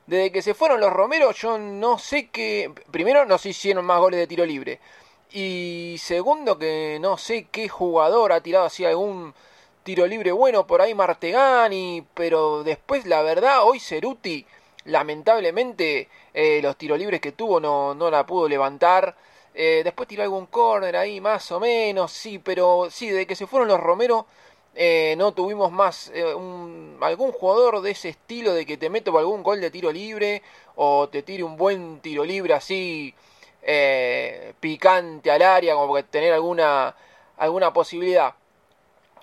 desde que se fueron los Romero, yo no sé qué. Primero, no se hicieron más goles de tiro libre. Y segundo, que no sé qué jugador ha tirado así algún tiro libre bueno por ahí Martegani, pero después la verdad, hoy Ceruti, lamentablemente, eh, los tiros libres que tuvo no, no la pudo levantar. Eh, después tiró algún corner ahí, más o menos, sí, pero sí, de que se fueron los Romero, eh, no tuvimos más algún jugador de ese estilo de que te meto algún gol de tiro libre o te tire un buen tiro libre así eh, picante al área, como que tener alguna, alguna posibilidad.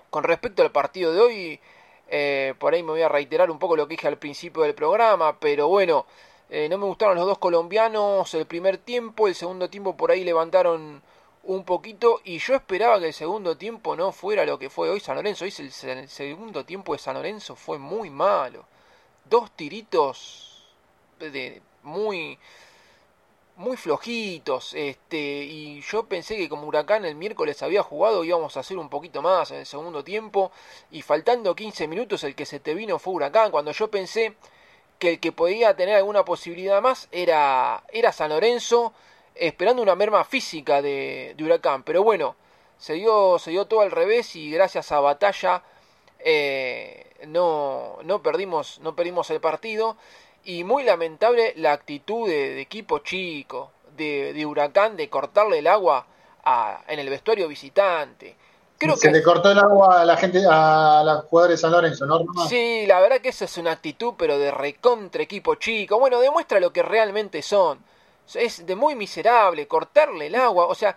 Con respecto al partido de hoy, eh, por ahí me voy a reiterar un poco lo que dije al principio del programa, pero bueno, eh, no me gustaron los dos colombianos el primer tiempo, el segundo tiempo por ahí levantaron un poquito y yo esperaba que el segundo tiempo no fuera lo que fue hoy San Lorenzo. Hoy el, segundo tiempo de San Lorenzo fue muy malo. Dos tiritos de muy muy flojitos, este, y yo pensé que como Huracán el miércoles había jugado íbamos a hacer un poquito más en el segundo tiempo, y faltando 15 minutos el que se te vino fue Huracán, cuando yo pensé que el que podía tener alguna posibilidad más era, era San Lorenzo, esperando una merma física de, de Huracán, pero bueno, se dio, se dio todo al revés y gracias a batalla eh, no, no, perdimos, no perdimos el partido y muy lamentable la actitud de, equipo chico, de, Huracán, de cortarle el agua a, en el vestuario visitante. Creo Se le cortó el agua a la gente, a los jugadores de San Lorenzo, ¿no? Sí, la verdad que esa es una actitud, pero de recontra equipo chico. Bueno, demuestra lo que realmente son. Es de muy miserable cortarle el agua. O sea,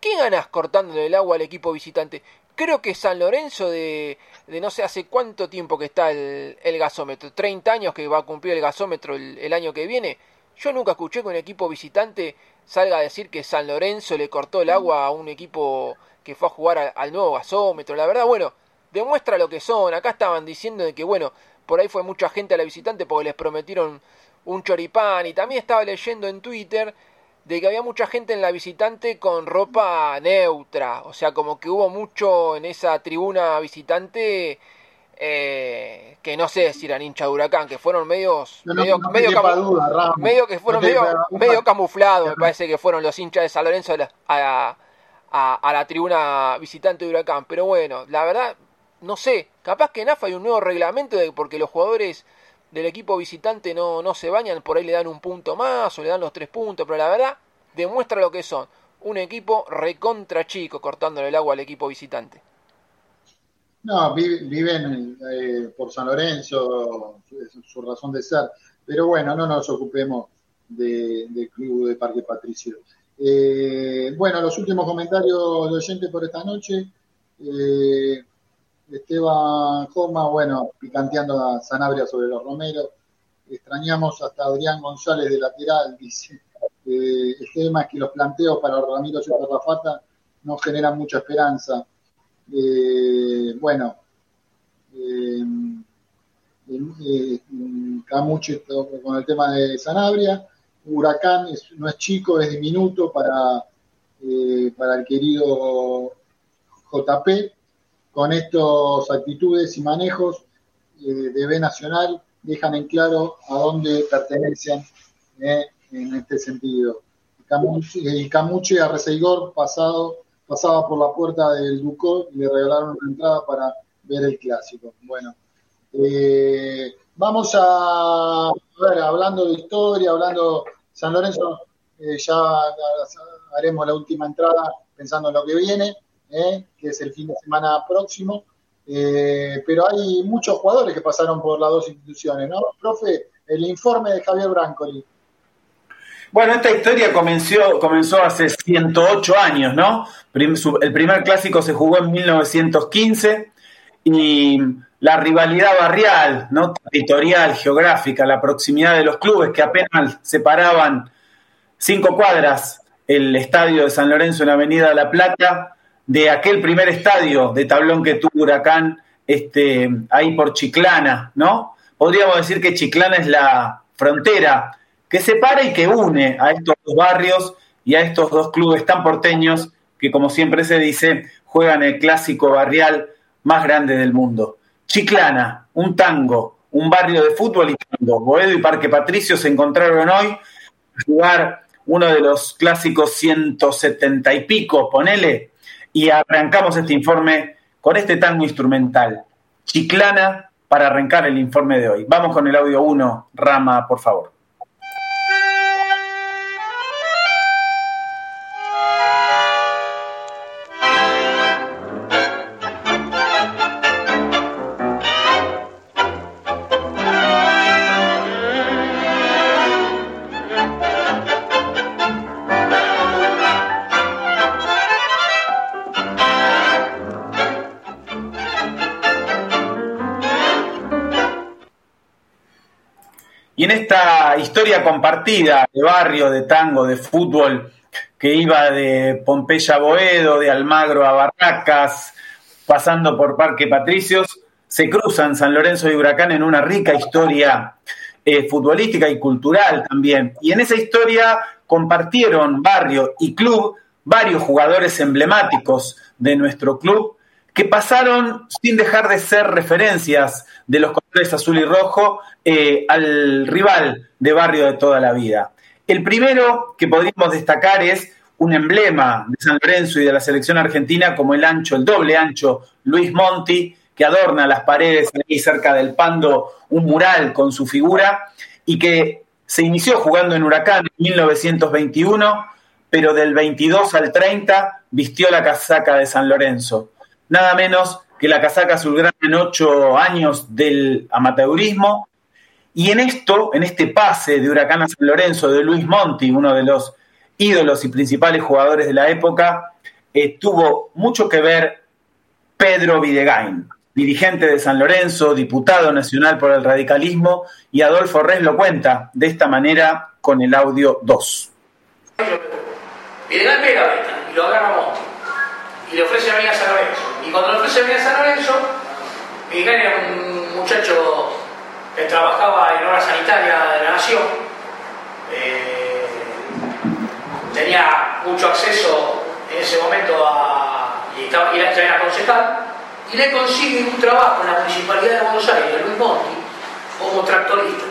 ¿qué ganas cortándole el agua al equipo visitante? Creo que San Lorenzo de, de no sé hace cuánto tiempo que está el, el gasómetro, 30 años que va a cumplir el gasómetro el, año que viene. Yo nunca escuché que un equipo visitante salga a decir que San Lorenzo le cortó el agua a un equipo que fue a jugar al nuevo gasómetro. La verdad, bueno, demuestra lo que son. Acá estaban diciendo de que, bueno, por ahí fue mucha gente a la visitante porque les prometieron un choripán. Y también estaba leyendo en Twitter de que había mucha gente en la visitante con ropa neutra, o sea, como que hubo mucho en esa tribuna visitante eh, que no sé si eran hincha de huracán, que fueron medios, medio, medio, que fueron medio, camuflados, me parece que fueron los hinchas de San Lorenzo a a, a la tribuna visitante de huracán, pero bueno, la verdad, no sé, capaz que en AFA hay un nuevo reglamento de porque los jugadores del equipo visitante no, no se bañan, por ahí le dan un punto más o le dan los tres puntos, pero la verdad demuestra lo que son. Un equipo recontra chico cortándole el agua al equipo visitante. No, viven eh, por San Lorenzo, es su razón de ser. Pero bueno, no nos ocupemos del club de Parque Patricio. Eh, bueno, los últimos comentarios de oyentes por esta noche. Eh, Esteban Coma, bueno, picanteando a Sanabria sobre los Romeros. Extrañamos hasta Adrián González de lateral, dice. Eh, el tema es que los planteos para Ramiro Rafata no generan mucha esperanza. Eh, bueno, eh, eh Camuche con el tema de Sanabria. Huracán no es chico, es diminuto para, para el querido JP con estas actitudes y manejos eh, de B Nacional dejan en claro a dónde pertenecen eh, en este sentido. El Camuche a Reseigor pasado pasaba por la puerta del Ducó y le regalaron una entrada para ver el clásico. Bueno, eh, vamos a, ver, hablando de historia, hablando San Lorenzo, eh, ya haremos la última entrada pensando en lo que viene, eh, que es el fin de semana próximo. pero hay muchos jugadores que pasaron por las dos instituciones, ¿no? Profe, el informe de Javier Brancoli. Bueno, esta historia comenzó, comenzó hace 108 años, ¿no? El primer clásico se jugó en 1915 y la rivalidad barrial, ¿no? territorial, geográfica, la proximidad de los clubes que apenas separaban cinco cuadras el estadio de San Lorenzo en la Avenida de La Plata de aquel primer estadio de tablón que tuvo Huracán este, ahí por Chiclana, ¿no? Podríamos decir que Chiclana es la frontera que separa y que une a estos dos barrios y a estos dos clubes tan porteños que, como siempre se dice, juegan el clásico barrial más grande del mundo. Chiclana, un tango, un barrio de fútbol y tango. Boedo y Parque Patricio se encontraron hoy a jugar uno de los clásicos 170 y pico, ponele, y arrancamos este informe con este tango instrumental. Chiclana para arrancar el informe de hoy. Vamos con el audio 1, Rama, por favor. Y en esta historia compartida de barrio, de tango, de fútbol, que iba de Pompeya a Boedo, de Almagro a Barracas, pasando por Parque Patricios, se cruzan San Lorenzo y Huracán en una rica historia eh, futbolística y cultural también. Y en esa historia compartieron barrio y club varios jugadores emblemáticos de nuestro club que pasaron sin dejar de ser referencias de los colores azul y rojo eh, al rival de barrio de toda la vida. El primero que podríamos destacar es un emblema de San Lorenzo y de la selección argentina como el ancho, el doble ancho Luis Monti, que adorna las paredes ahí cerca del Pando un mural con su figura y que se inició jugando en Huracán en 1921, pero del 22 al 30 vistió la casaca de San Lorenzo nada menos que la casaca azulgrana en ocho años del amateurismo. Y en esto, en este pase de Huracán a San Lorenzo de Luis Monti, uno de los ídolos y principales jugadores de la época, eh, tuvo mucho que ver Pedro Videgain, dirigente de San Lorenzo, diputado nacional por el radicalismo, y Adolfo Res lo cuenta de esta manera con el audio 2. Videgain pega y lo agarra Monti, y le ofrece a mí a San Lorenzo y cuando lo ofrecí a San Lorenzo, Miguel era un muchacho que trabajaba en obra sanitaria de la Nación, eh, tenía mucho acceso en ese momento a. y, estaba, ya era concejal, y le consigue un trabajo en la Municipalidad de Buenos Aires, Luis Monti, como tractorista.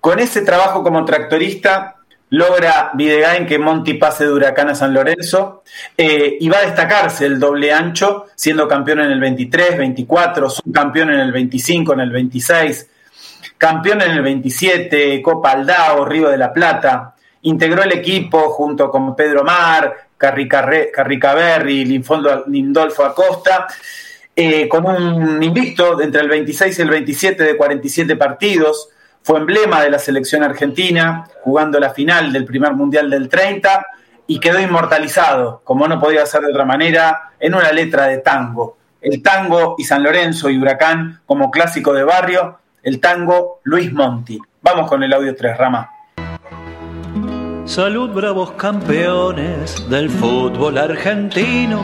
Con ese trabajo como tractorista, logra Videgain que Monti pase de Huracán a San Lorenzo eh, y va a destacarse el doble ancho, siendo campeón en el 23, 24, subcampeón en el 25, en el 26, campeón en el 27, Copa Aldao, Río de la Plata. Integró el equipo junto con Pedro Mar, Carricaberri, Lindolfo Acosta, eh, con un invicto entre el 26 y el 27 de 47 partidos fue emblema de la selección argentina, jugando la final del primer mundial del 30 y quedó inmortalizado, como no podía ser de otra manera, en una letra de tango. El tango y San Lorenzo y Huracán como clásico de barrio, el tango Luis Monti. Vamos con el audio 3, Rama. Salud, bravos campeones del fútbol argentino,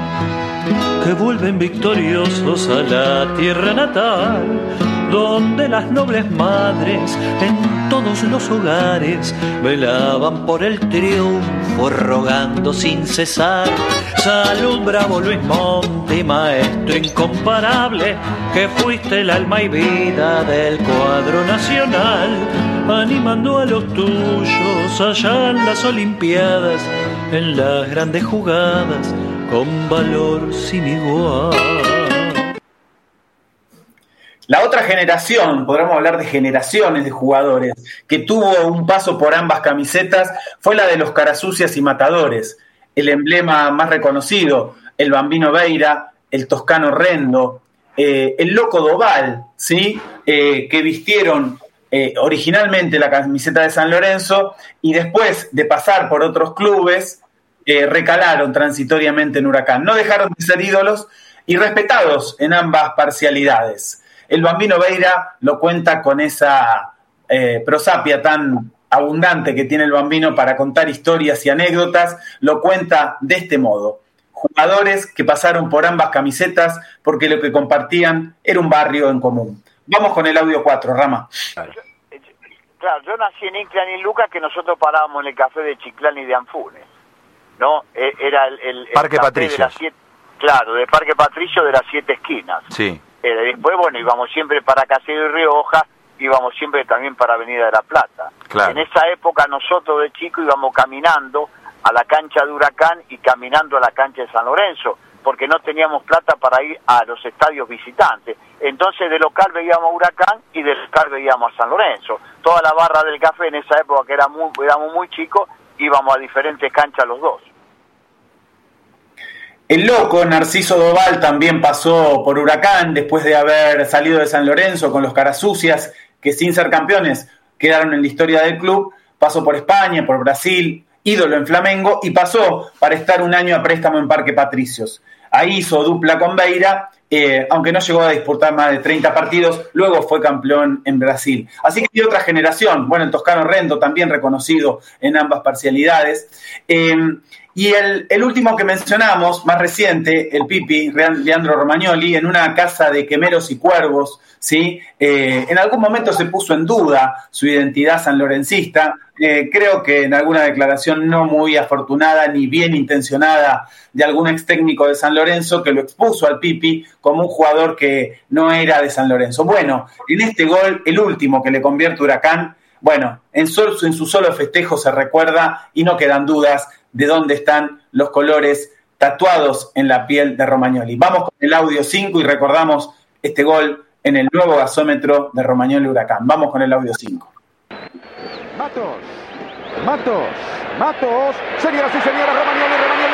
que vuelven victoriosos a la tierra natal donde las nobles madres en todos los hogares velaban por el triunfo, rogando sin cesar. Salud, bravo Luis Monti, maestro incomparable, que fuiste el alma y vida del cuadro nacional, animando a los tuyos allá en las Olimpiadas en las grandes jugadas con valor sin igual. La otra generación, podríamos hablar de generaciones de jugadores, que tuvo un paso por ambas camisetas, fue la de los carasucias y matadores. El emblema más reconocido, el bambino Beira, el toscano Rendo, eh, el loco Doval, ¿sí? Eh, que vistieron eh, originalmente la camiseta de San Lorenzo y después de pasar por otros clubes, recalaron transitoriamente en Huracán. No dejaron de ser ídolos y respetados en ambas parcialidades. El bambino Beira lo cuenta con esa prosapia tan abundante que tiene el bambino para contar historias y anécdotas, lo cuenta de este modo jugadores que pasaron por ambas camisetas porque lo que compartían era un barrio en común. Vamos con el audio 4, Rama. Claro, yo nací en Inclán y Lucas que nosotros parábamos en el café de Chiclán y de Anfunes, ¿no? E, era el, Parque Patricio. claro, de Parque Patricio de las siete esquinas. Sí. Eh, después, bueno, íbamos siempre para Casero y Rioja, íbamos siempre también para Avenida de la Plata. Claro. En esa época nosotros de chicos íbamos caminando a la cancha de Huracán y caminando a la cancha de San Lorenzo, porque no teníamos plata para ir a los estadios visitantes. Entonces de local veíamos a Huracán y de local veíamos a San Lorenzo. Toda la barra del café en esa época, que era muy, éramos muy chicos, íbamos a diferentes canchas los dos. El loco Narciso Doval también pasó por Huracán después de haber salido de San Lorenzo con los caras sucias, que sin ser campeones quedaron en la historia del club. Pasó por España, por Brasil, ídolo en Flamengo, y pasó para estar un año a préstamo en Parque Patricios. Ahí hizo dupla con Beira, eh, aunque no llegó a disputar más de 30 partidos, luego fue campeón en Brasil. Así que hay otra generación, bueno, el Toscano Rendo también reconocido en ambas parcialidades. Eh, y el, último que mencionamos, más reciente, el Pipi, Leandro Romagnoli, en una casa de quemeros y cuervos, ¿sí? Eh, en algún momento se puso en duda su identidad sanlorencista. Eh, creo que en alguna declaración no muy afortunada ni bien intencionada de algún ex técnico de San Lorenzo que lo expuso al Pipi como un jugador que no era de San Lorenzo. Bueno, en este gol, el último que le convierte Huracán, bueno, en, sol, en su solo festejo se recuerda y no quedan dudas de dónde están los colores tatuados en la piel de Romagnoli. Vamos con el audio 5 y recordamos este gol en el nuevo gasómetro de Romagnoli Huracán. Vamos con el audio 5. Matos, Matos, Matos, señoras y señores, Romagnoli, Romagnoli,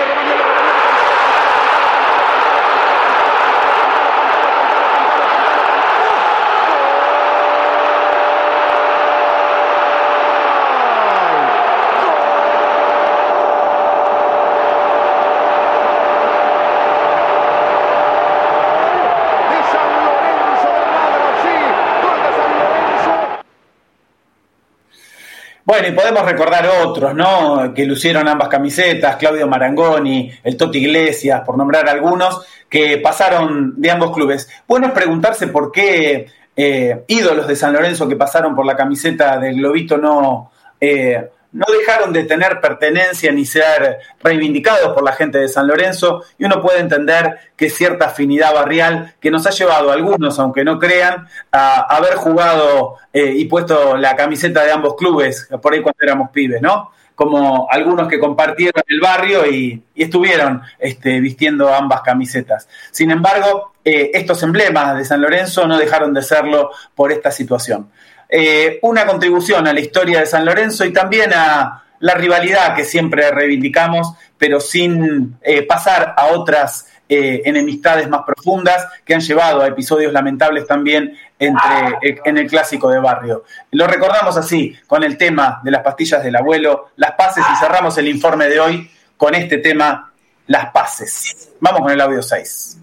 Bueno, y podemos recordar otros, ¿no? Que lucieron ambas camisetas, Claudio Marangoni, el Toti Iglesias, por nombrar algunos, que pasaron de ambos clubes. Bueno es preguntarse por qué eh, ídolos de San Lorenzo que pasaron por la camiseta del Globito no, eh, no dejaron de tener pertenencia ni ser reivindicados por la gente de San Lorenzo y uno puede entender que cierta afinidad barrial que nos ha llevado a algunos, aunque no crean, a haber jugado eh, y puesto la camiseta de ambos clubes por ahí cuando éramos pibes, ¿no? Como algunos que compartieron el barrio y, estuvieron este, vistiendo ambas camisetas. Sin embargo, eh, estos emblemas de San Lorenzo no dejaron de serlo por esta situación. Eh, una contribución a la historia de San Lorenzo y también a la rivalidad que siempre reivindicamos, pero sin eh, pasar a otras eh, enemistades más profundas que han llevado a episodios lamentables también entre, en el clásico de barrio. Lo recordamos así, con el tema de las pastillas del abuelo, las paces, y cerramos el informe de hoy con este tema, las paces. Vamos con el audio 6.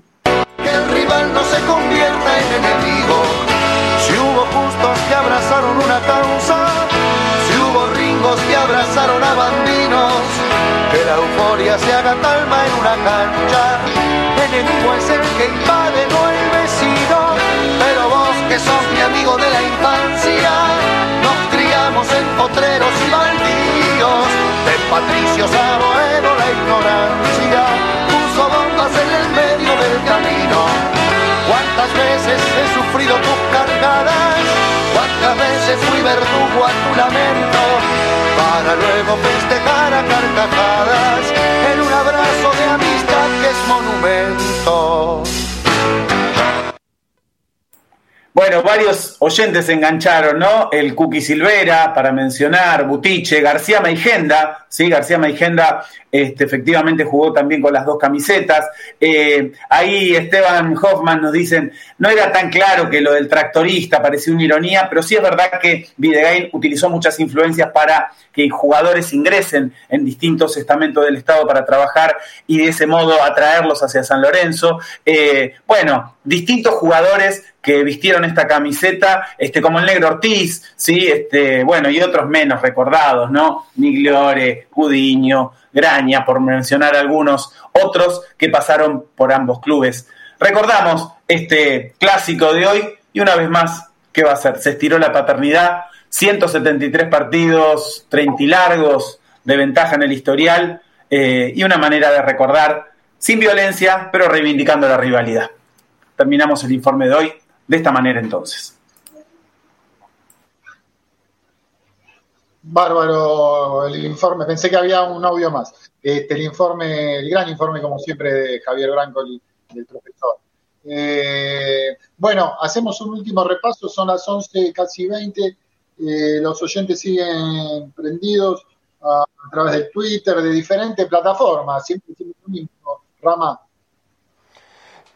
Que el rival no se convierta en enemigo si hubo justos que abrazaron una causa, si hubo ringos que abrazaron a bandinos, que la euforia se haga talma en una cancha. Enemigo es el que invade, no el vecino. Pero vos que sos mi amigo de la infancia, nos criamos en potreros y baldíos, de patricios a la ignorancia, puso bombas en el medio del camino Cuántas veces he sufrido tus cargadas, cuántas veces fui verdugo a tu lamento, para luego festejar a carcajadas en un abrazo de amistad que es monumento. Bueno, varios oyentes se engancharon, ¿no? El Cookie Silvera, para mencionar, Butiche, García Meigenda, ¿sí? García Meigenda este, efectivamente jugó también con las dos camisetas. Eh, ahí Esteban Hoffman nos dicen, no era tan claro que lo del tractorista, parecía una ironía, pero sí es verdad que Videgain utilizó muchas influencias para que jugadores ingresen en distintos estamentos del Estado para trabajar y de ese modo atraerlos hacia San Lorenzo. Eh, bueno, distintos jugadores que vistieron esta camiseta, este, como el Negro Ortiz, ¿sí? este, bueno, y otros menos recordados, ¿no? Migliore, Cudiño, Graña, por mencionar algunos otros que pasaron por ambos clubes. Recordamos este clásico de hoy y una vez más, ¿qué va a ser? Se estiró la paternidad, 173 partidos, 30 largos de ventaja en el historial eh, y una manera de recordar sin violencia, pero reivindicando la rivalidad. Terminamos el informe de hoy de esta manera entonces. Bárbaro el informe, pensé que había un audio más. Este, el informe, el gran informe como siempre de Javier Branco, el, del profesor. Eh, bueno, hacemos un último repaso, son las 11, casi 20, eh, los oyentes siguen prendidos a, a, través de Twitter, de diferentes plataformas, siempre, siempre lo mismo. Rama.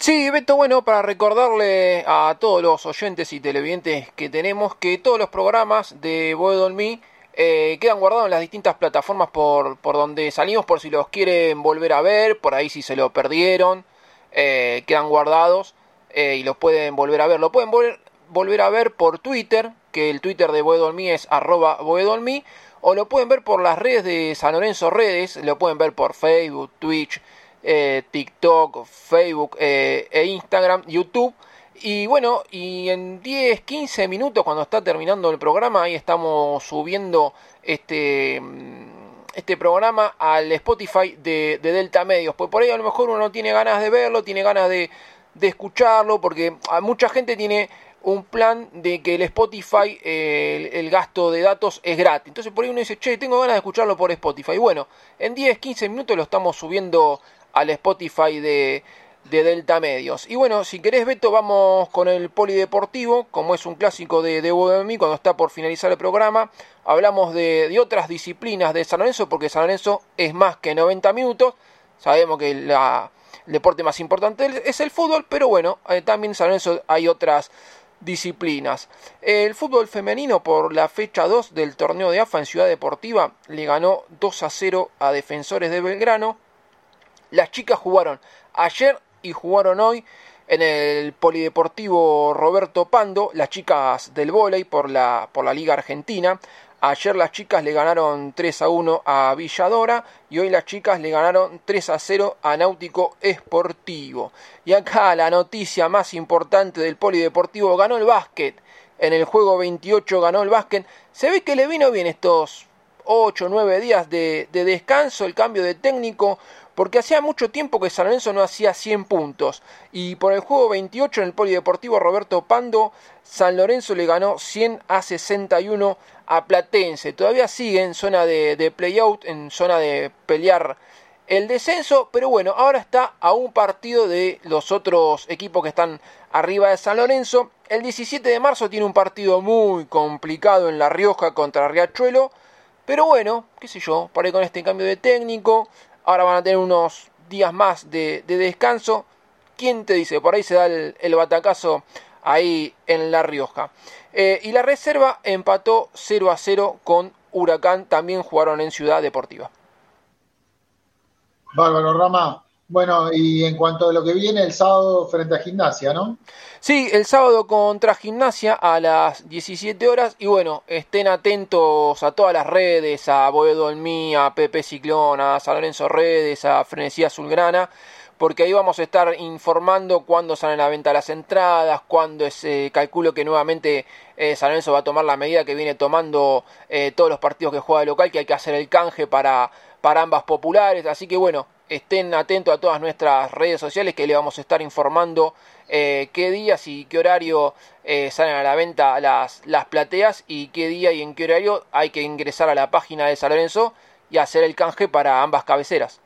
Sí, Beto, bueno, para recordarle a todos los oyentes y televidentes que tenemos que todos los programas de Boedo Me eh, quedan guardados en las distintas plataformas por, por donde salimos, por si los quieren volver a ver, por ahí si se lo perdieron, eh, quedan guardados eh, y los pueden volver a ver. Lo pueden volver, volver a ver por Twitter, que el Twitter de Boedo es arroba Boedolmi, o lo pueden ver por las redes de San Lorenzo Redes, lo pueden ver por Facebook, Twitch, eh, TikTok, Facebook eh, e Instagram, YouTube. Y bueno, y en 10, 15 minutos cuando está terminando el programa, ahí estamos subiendo este, este programa al Spotify de, de, Delta Medios. Pues por ahí a lo mejor uno no tiene ganas de verlo, tiene ganas de, de escucharlo, porque a mucha gente tiene un plan de que el Spotify, el, el, gasto de datos es gratis. Entonces por ahí uno dice, che, tengo ganas de escucharlo por Spotify. Bueno, en 10, 15 minutos lo estamos subiendo al Spotify de, de, Delta Medios. Y bueno, si querés, Beto, vamos con el polideportivo, como es un clásico de, de UMI cuando está por finalizar el programa. Hablamos de, de, otras disciplinas de San Lorenzo, porque San Lorenzo es más que 90 minutos. Sabemos que la, el deporte más importante es el fútbol, pero bueno, eh, también en San Lorenzo hay otras disciplinas. El fútbol femenino por la fecha 2 del torneo de AFA en Ciudad Deportiva le ganó 2 a 0 a Defensores de Belgrano. Las chicas jugaron ayer y jugaron hoy en el Polideportivo Roberto Pando, las chicas del vóley por la, por la Liga Argentina. Ayer las chicas le ganaron 3 a 1 a Villadora y hoy las chicas le ganaron 3 a 0 a Náutico Esportivo. Y acá la noticia más importante del polideportivo ganó el básquet. En el juego 28 ganó el básquet. Se ve que le vino bien estos 8 o 9 días de, de descanso, el cambio de técnico porque hacía mucho tiempo que San Lorenzo no hacía 100 puntos. Y por el juego 28 en el Polideportivo Roberto Pando, San Lorenzo le ganó 100 a 61 a Platense. Todavía sigue en zona de, de playout, en zona de pelear el descenso, pero bueno, ahora está a un partido de los otros equipos que están arriba de San Lorenzo. El 17 de marzo tiene un partido muy complicado en La Rioja contra Riachuelo. Pero bueno, qué sé yo, para con este cambio de técnico, ahora van a tener unos días más de, de descanso. ¿Quién te dice? Por ahí se da el, el batacazo ahí en La Rioja. Eh, y la reserva empató 0 a 0 con Huracán, también jugaron en Ciudad Deportiva. Bárbaro Rama. Bueno, y en cuanto a lo que viene el sábado frente a Gimnasia, ¿no? Sí, el sábado contra Gimnasia a las 17 horas. Y bueno, estén atentos a todas las redes, a Boedo Olmí, a Pepe Ciclón, a San Lorenzo Redes, a Frenesía Azulgrana, porque ahí vamos a estar informando cuándo salen a la venta las entradas, cuándo es, eh, calculo que nuevamente eh, San Lorenzo va a tomar la medida que viene tomando eh, todos los partidos que juega local, que hay que hacer el canje para, para ambas populares. Así que bueno, estén atentos a todas nuestras redes sociales que le vamos a estar informando eh, qué días y qué horario eh, salen a la venta las, las plateas y qué día y en qué horario hay que ingresar a la página de San Lorenzo y hacer el canje para ambas cabeceras.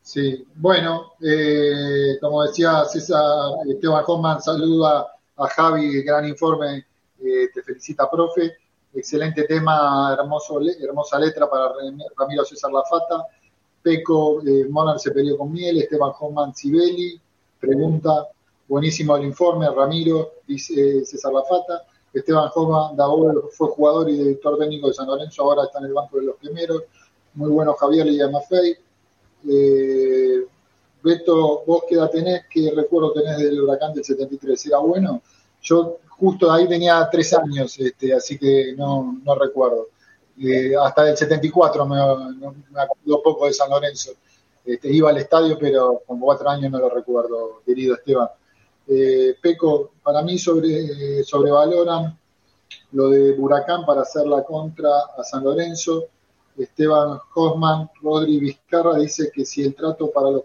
Sí, bueno, eh, como decía César, Esteban Hoffman saluda a Javi, gran informe, te felicita, profe. Excelente tema, hermoso, hermosa letra para Ramiro César Lafata. Peco eh, se peleó con Miel, Esteban Hoffman Sibeli, pregunta, buenísimo el informe, Ramiro, dice eh, César Lafata. Esteban Hoffman Davol fue jugador y director técnico de San Lorenzo, ahora está en el banco de los primeros. Muy bueno Javier Lidia Maffei. Eh, Beto, vos qué edad tenés, qué recuerdo tenés del huracán del 73, ¿era bueno? Yo justo ahí tenía tres años, este, así que no, no recuerdo. Eh, hasta el 74 me, me acuerdo poco de San Lorenzo. Este, iba al estadio, pero con cuatro años no lo recuerdo, querido Esteban. Eh, Peco, para mí sobre, sobrevaloran lo de Buracán para hacer la contra a San Lorenzo. Esteban Hosman, Rodri Vizcarra dice que si el trato para los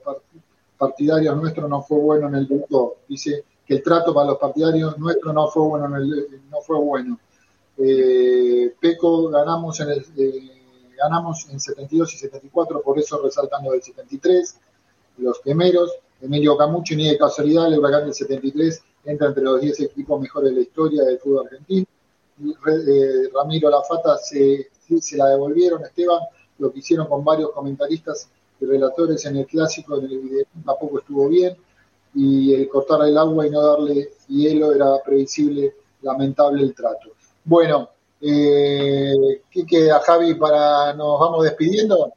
partidarios nuestros no fue bueno en el grupo, dice que el trato para los partidarios nuestros no fue bueno en el, no fue bueno. Eh, Peco ganamos en el, eh, ganamos en 72 y 74, por eso resaltando del 73, los primeros. Emilio Camucho, ni de casualidad, el huracán del 73 entra entre los 10 equipos mejores de la historia del fútbol argentino. Eh, Ramiro Lafata se, se la devolvieron, Esteban, lo que hicieron con varios comentaristas y relatores en el clásico, en el video, tampoco estuvo bien. Y el cortar el agua y no darle hielo era previsible, lamentable el trato. Bueno, eh, ¿qué queda, Javi, para nos vamos despidiendo?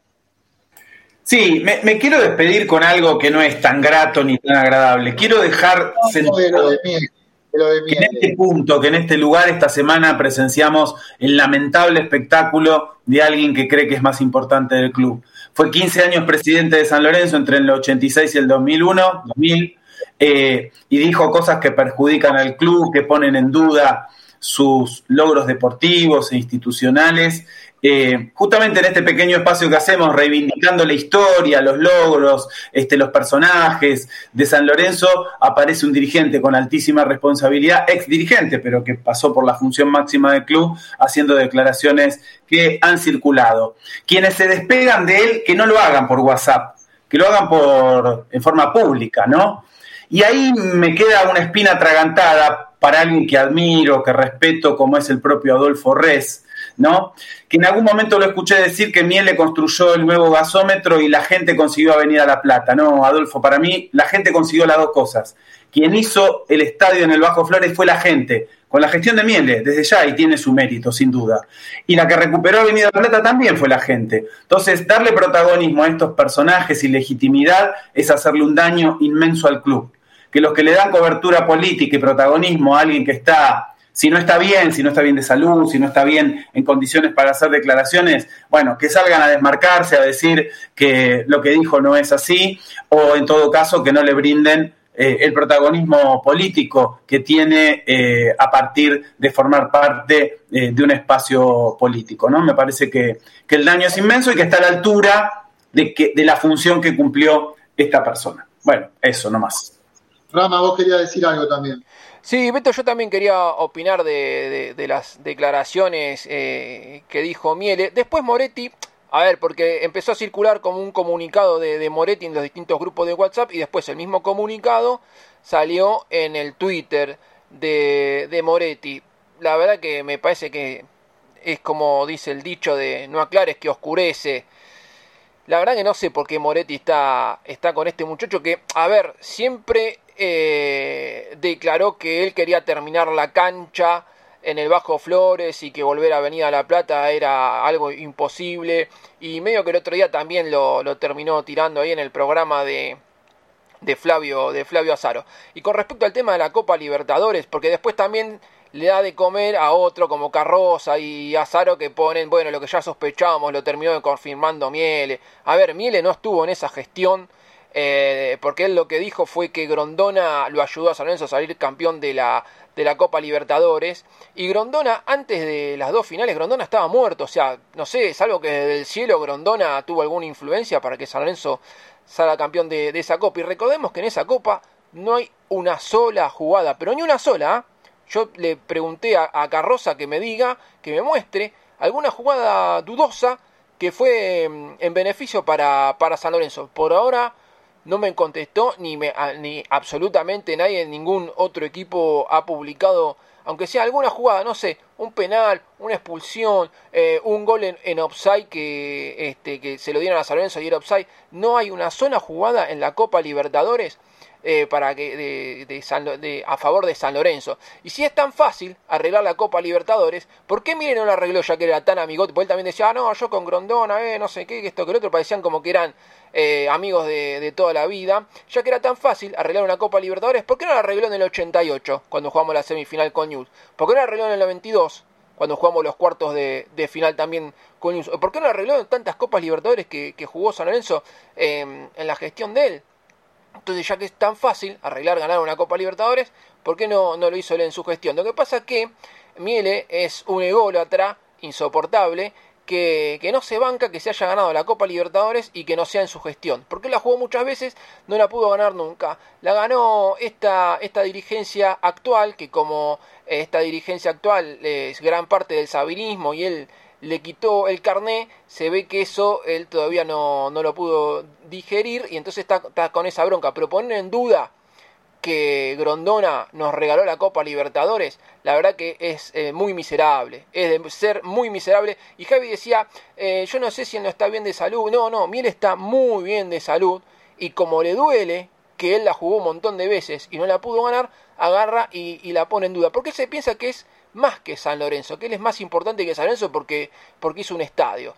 Sí, me, quiero despedir con algo que no es tan grato ni tan agradable. Quiero dejar sentido que en este punto, que en este lugar esta semana presenciamos el lamentable espectáculo de alguien que cree que es más importante del club. Fue 15 años presidente de San Lorenzo entre el 86 y el 2001, 2000, eh, y dijo cosas que perjudican al club, que ponen en duda sus logros deportivos e institucionales. Eh, justamente en este pequeño espacio que hacemos, reivindicando la historia, los logros, este, los personajes de San Lorenzo, aparece un dirigente con altísima responsabilidad, ex dirigente, pero que pasó por la función máxima del club, haciendo declaraciones que han circulado. Quienes se despegan de él, que no lo hagan por WhatsApp, que lo hagan por, en forma pública, ¿no? Y ahí me queda una espina atragantada para alguien que admiro, que respeto, como es el propio Adolfo Res, ¿no? Que en algún momento lo escuché decir que Miele construyó el nuevo gasómetro y la gente consiguió venir a La Plata. No, Adolfo, para mí la gente consiguió las dos cosas. Quien hizo el estadio en el Bajo Flores fue la gente, con la gestión de Miele, desde ya, y tiene su mérito, sin duda. Y la que recuperó Avenida La Plata también fue la gente. Entonces, darle protagonismo a estos personajes y legitimidad es hacerle un daño inmenso al club que los que le dan cobertura política y protagonismo a alguien que está, si no está bien, si no está bien de salud, si no está bien en condiciones para hacer declaraciones, bueno, que salgan a desmarcarse, a decir que lo que dijo no es así, o en todo caso que no le brinden eh, el protagonismo político que tiene eh, a partir de formar parte eh, de un espacio político. ¿no? Me parece que, que, el daño es inmenso y que está a la altura de, que, de la función que cumplió esta persona. Bueno, eso nomás. Rama, vos querías decir algo también. Sí, Beto, yo también quería opinar de, las declaraciones eh, que dijo Miele. Después Moretti, a ver, porque empezó a circular como un comunicado de, Moretti en los distintos grupos de WhatsApp y después el mismo comunicado salió en el Twitter de, de Moretti. La verdad que me parece que es como dice el dicho de no aclares que oscurece. La verdad que no sé por qué Moretti está, está con este muchacho que, a ver, siempre eh, declaró que él quería terminar la cancha en el Bajo Flores y que volver a Avenida La Plata era algo imposible y medio que el otro día también lo, terminó tirando ahí en el programa de, de Flavio de Flavio Azaro. Y con respecto al tema de la Copa Libertadores, porque después también le da de comer a otro como Carroza y Azaro que ponen, bueno, lo que ya sospechábamos lo terminó confirmando Miele. A ver, Miele no estuvo en esa gestión eh, porque él lo que dijo fue que Grondona lo ayudó a San Lorenzo a salir campeón de la, de la Copa Libertadores. Y Grondona, antes de las dos finales, Grondona estaba muerto. O sea, no sé, salvo que desde el cielo Grondona tuvo alguna influencia para que San Lorenzo salga campeón de, esa Copa. Y recordemos que en esa Copa no hay una sola jugada, pero ni una sola. ¿ah? Yo le pregunté a, a Carroza que me diga, que me muestre alguna jugada dudosa que fue mm, en beneficio para, para San Lorenzo. Por ahora no me contestó ni, me, ni absolutamente nadie, ningún otro equipo ha publicado, aunque sea alguna jugada, no sé, un penal, una expulsión, eh, un gol en, en, offside que, este, que se lo dieron a San Lorenzo y era. No hay una sola jugada en la Copa Libertadores eh, para que de, de, a favor de San Lorenzo. Y si es tan fácil arreglar la Copa Libertadores, ¿por qué Miren no la arregló ya que era tan amigote? Porque él también decía, ah, no, yo con Grondona, eh, no sé qué, que esto, que el otro, parecían como que eran eh, amigos de, toda la vida. Ya que era tan fácil arreglar una Copa Libertadores, ¿por qué no la arregló en el 88, cuando jugamos la semifinal con News? ¿Por qué no la arregló en el 92? cuando jugamos los cuartos de, final también con News. ¿Por qué no arregló en tantas Copas Libertadores que, jugó San Lorenzo en la gestión de él? Entonces, ya que es tan fácil arreglar ganar una Copa Libertadores, ¿por qué no, no lo hizo él en su gestión? Lo que pasa es que Miele es un ególatra insoportable que, que, no se banca que se haya ganado la Copa Libertadores y que no sea en su gestión. Porque la jugó muchas veces, no la pudo ganar nunca. La ganó esta, esta dirigencia actual, que como esta dirigencia actual es gran parte del sabinismo y él le quitó el carné, se ve que eso él todavía no, no lo pudo digerir y entonces está, con esa bronca. Pero poner en duda que Grondona nos regaló la Copa Libertadores, la verdad que es eh, muy miserable, es de ser muy miserable. Y Javi decía, eh, yo no sé si él no está bien de salud, no, no, Miel está muy bien de salud y como le duele que él la jugó un montón de veces y no la pudo ganar, agarra y la pone en duda. Porque se piensa que es más que San Lorenzo, que él es más importante que San Lorenzo porque, porque hizo un estadio.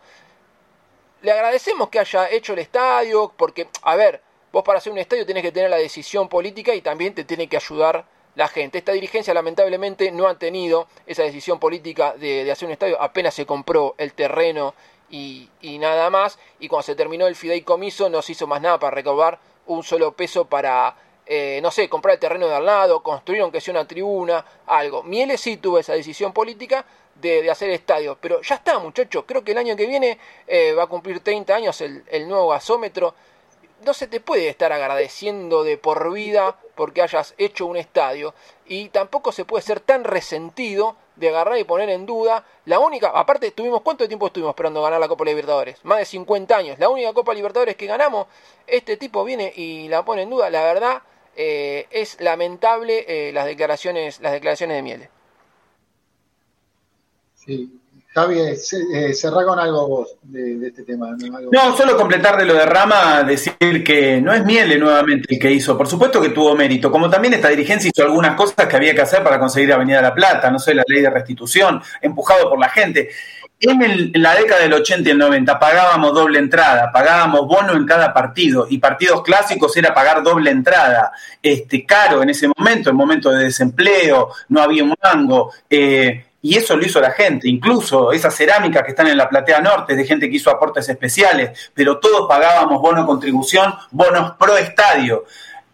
Le agradecemos que haya hecho el estadio, porque, a ver, vos para hacer un estadio tenés que tener la decisión política y también te tiene que ayudar la gente. Esta dirigencia lamentablemente no ha tenido esa decisión política de, hacer un estadio, apenas se compró el terreno y, y, nada más, y cuando se terminó el fideicomiso no se hizo más nada para recobrar un solo peso para eh, no sé, comprar el terreno de al lado, construir aunque sea una tribuna, algo. Mieles sí tuvo esa decisión política de, hacer estadio, pero ya está, muchachos. Creo que el año que viene eh, va a cumplir 30 años el, el nuevo gasómetro. No se te puede estar agradeciendo de por vida porque hayas hecho un estadio y tampoco se puede ser tan resentido de agarrar y poner en duda la única, aparte tuvimos, ¿cuánto tiempo estuvimos esperando ganar la Copa Libertadores? Más de 50 años, la única Copa Libertadores que ganamos, este tipo viene y la pone en duda, la verdad eh, es lamentable eh, las declaraciones las declaraciones de Miele. Sí. Javi, eh, cerrá con algo vos de, este tema. ¿no? solo completar de lo de Rama, decir que no es Miele nuevamente el que hizo. Por supuesto que tuvo mérito, como también esta dirigencia hizo algunas cosas que había que hacer para conseguir Avenida La Plata, no sé, la ley de restitución, empujado por la gente. En, la década del 80 y el 90 pagábamos doble entrada, pagábamos bono en cada partido y partidos clásicos era pagar doble entrada, este, caro en ese momento, en momento de desempleo, no había un mango. Eh, y eso lo hizo la gente, incluso esas cerámicas que están en la platea norte, de gente que hizo aportes especiales, pero todos pagábamos bono contribución, bonos pro estadio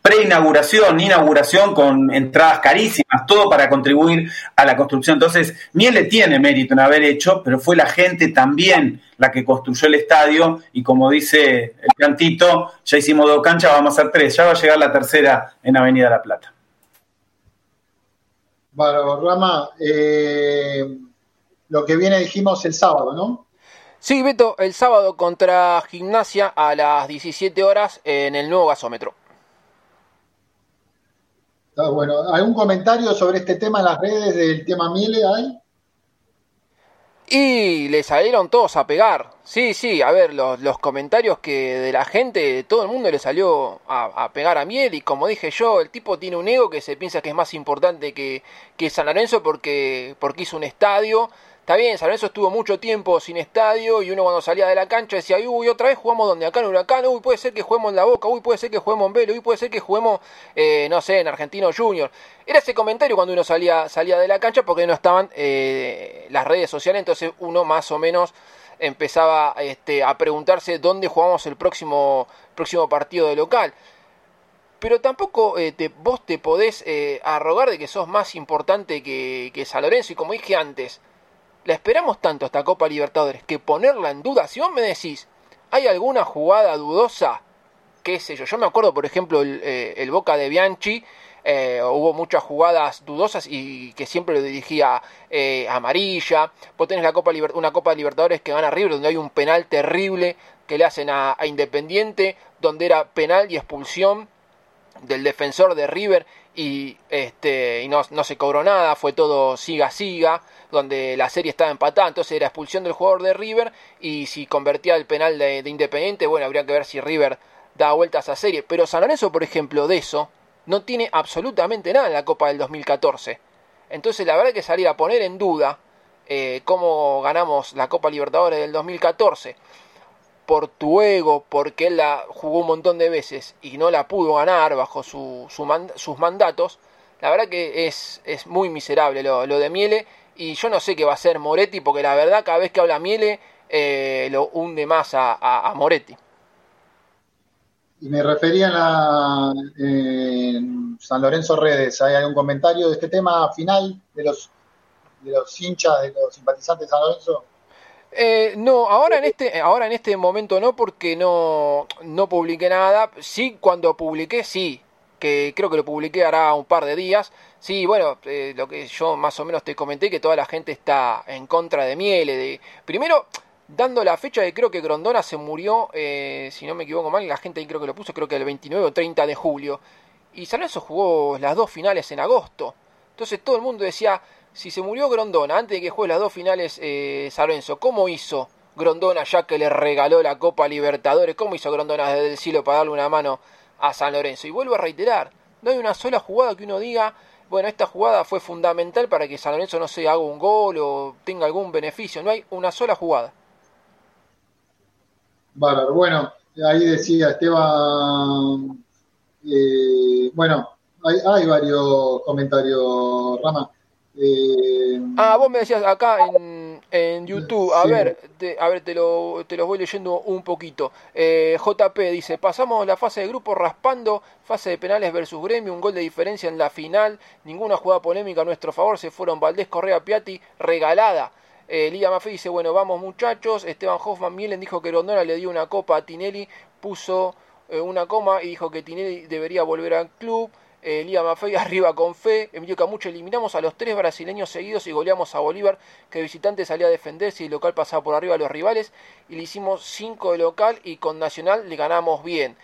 preinauguración, inauguración con entradas carísimas, todo para contribuir a la construcción. Entonces, Miele tiene mérito en haber hecho, pero fue la gente también la que construyó el estadio y como dice el cantito, ya hicimos dos canchas, vamos a hacer tres, ya va a llegar la tercera en Avenida La Plata. Bueno, Rama, eh, lo que viene dijimos el sábado, ¿no? Sí, Beto, el sábado contra Gimnasia a las 17 horas en el nuevo gasómetro. Está bueno. ¿Algún comentario sobre este tema en las redes del tema Miele hay? Y le salieron todos a pegar. Sí, sí, a ver, los, los comentarios que de la gente, todo el mundo le salió a, pegar a Miel. Y como dije yo, el tipo tiene un ego que se piensa que es más importante que, que San Lorenzo porque, porque hizo un estadio Está bien, San Lorenzo estuvo mucho tiempo sin estadio y uno cuando salía de la cancha decía, uy, otra vez jugamos donde acá en Huracán, uy, puede ser que juguemos en La Boca, uy, puede ser que juguemos en Velo, uy, puede ser que juguemos, eh, no sé, en Argentino Junior. Era ese comentario cuando uno salía, salía de la cancha porque no estaban eh, las redes sociales, entonces uno más o menos empezaba este, a preguntarse dónde jugamos el próximo, próximo partido de local. Pero tampoco eh, te, vos te podés eh, arrogar de que sos más importante que, que San Lorenzo. Y como dije antes, la esperamos tanto esta Copa Libertadores que ponerla en duda. Si vos me decís, ¿hay alguna jugada dudosa? ¿Qué sé yo? Yo me acuerdo, por ejemplo, el, eh, el Boca de Bianchi eh, hubo muchas jugadas dudosas y que siempre lo dirigía eh, amarilla. Vos tenés la Copa una Copa de Libertadores que gana River, donde hay un penal terrible que le hacen a, Independiente, donde era penal y expulsión del defensor de River y, este, y no, se cobró nada, fue todo siga siga, donde la serie estaba empatada, entonces era expulsión del jugador de River y si convertía el penal de, de Independiente, bueno, habría que ver si River da vuelta a serie. Pero San Lorenzo, por ejemplo, de eso, no tiene absolutamente nada en la Copa del 2014. Entonces la verdad que salir a poner en duda eh, cómo ganamos la Copa Libertadores del 2014 por tu ego, porque él la jugó un montón de veces y no la pudo ganar bajo su, sus mandatos, la verdad que es, es muy miserable lo, de Miele y yo no sé qué va a hacer Moretti porque la verdad cada vez que habla Miele eh, lo hunde más a Moretti y me refería a la, San Lorenzo Redes. ¿Hay algún comentario de este tema final de los, de los hinchas, de los simpatizantes de San Lorenzo? Eh, no, ahora en este, ahora en este momento no, porque no, no publiqué nada. Sí, cuando publiqué, sí, que creo que lo publiqué hará un par de días. Sí, bueno, eh, lo que yo más o menos te comenté, que toda la gente está en contra de Miele. De... Primero, dando la fecha de creo que Grondona se murió, eh, si no me equivoco mal, la gente ahí creo que lo puso, creo que el 29 o 30 de julio. Y San jugó las dos finales en agosto. Entonces todo el mundo decía, si se murió Grondona antes de que juegue las dos finales eh, San ¿cómo hizo Grondona ya que le regaló la Copa Libertadores? ¿Cómo hizo Grondona desde el cielo para darle una mano a San Lorenzo? Y vuelvo a reiterar, no hay una sola jugada que uno diga, bueno, esta jugada fue fundamental para que San Lorenzo no se haga un gol o tenga algún beneficio. No hay una sola jugada. Bárbaro. Bueno, ahí decía Esteban, eh, bueno, hay, varios comentarios, Rama. Eh, ah, vos me decías acá en, en YouTube, a ver, te, a ver, te, lo, te los voy leyendo un poquito. Eh, JP dice, pasamos la fase de grupo raspando, fase de penales versus Gremio, un gol de diferencia en la final, ninguna jugada polémica a nuestro favor, se fueron Valdés, Correa, Piatti, regalada. Eh, Maffei dice, bueno, vamos muchachos. Esteban Hoffman Mielen dijo que Rondona le dio una copa a Tinelli, puso eh, una coma y dijo que Tinelli debería volver al club. Eh, Liga Maffei (laughs) arriba con fe. Emilio Camucho, eliminamos a los tres brasileños seguidos y goleamos a Bolívar, que visitante salía a defenderse y el local pasaba por arriba a los rivales. Y le hicimos 5 de local y con Nacional le ganamos bien.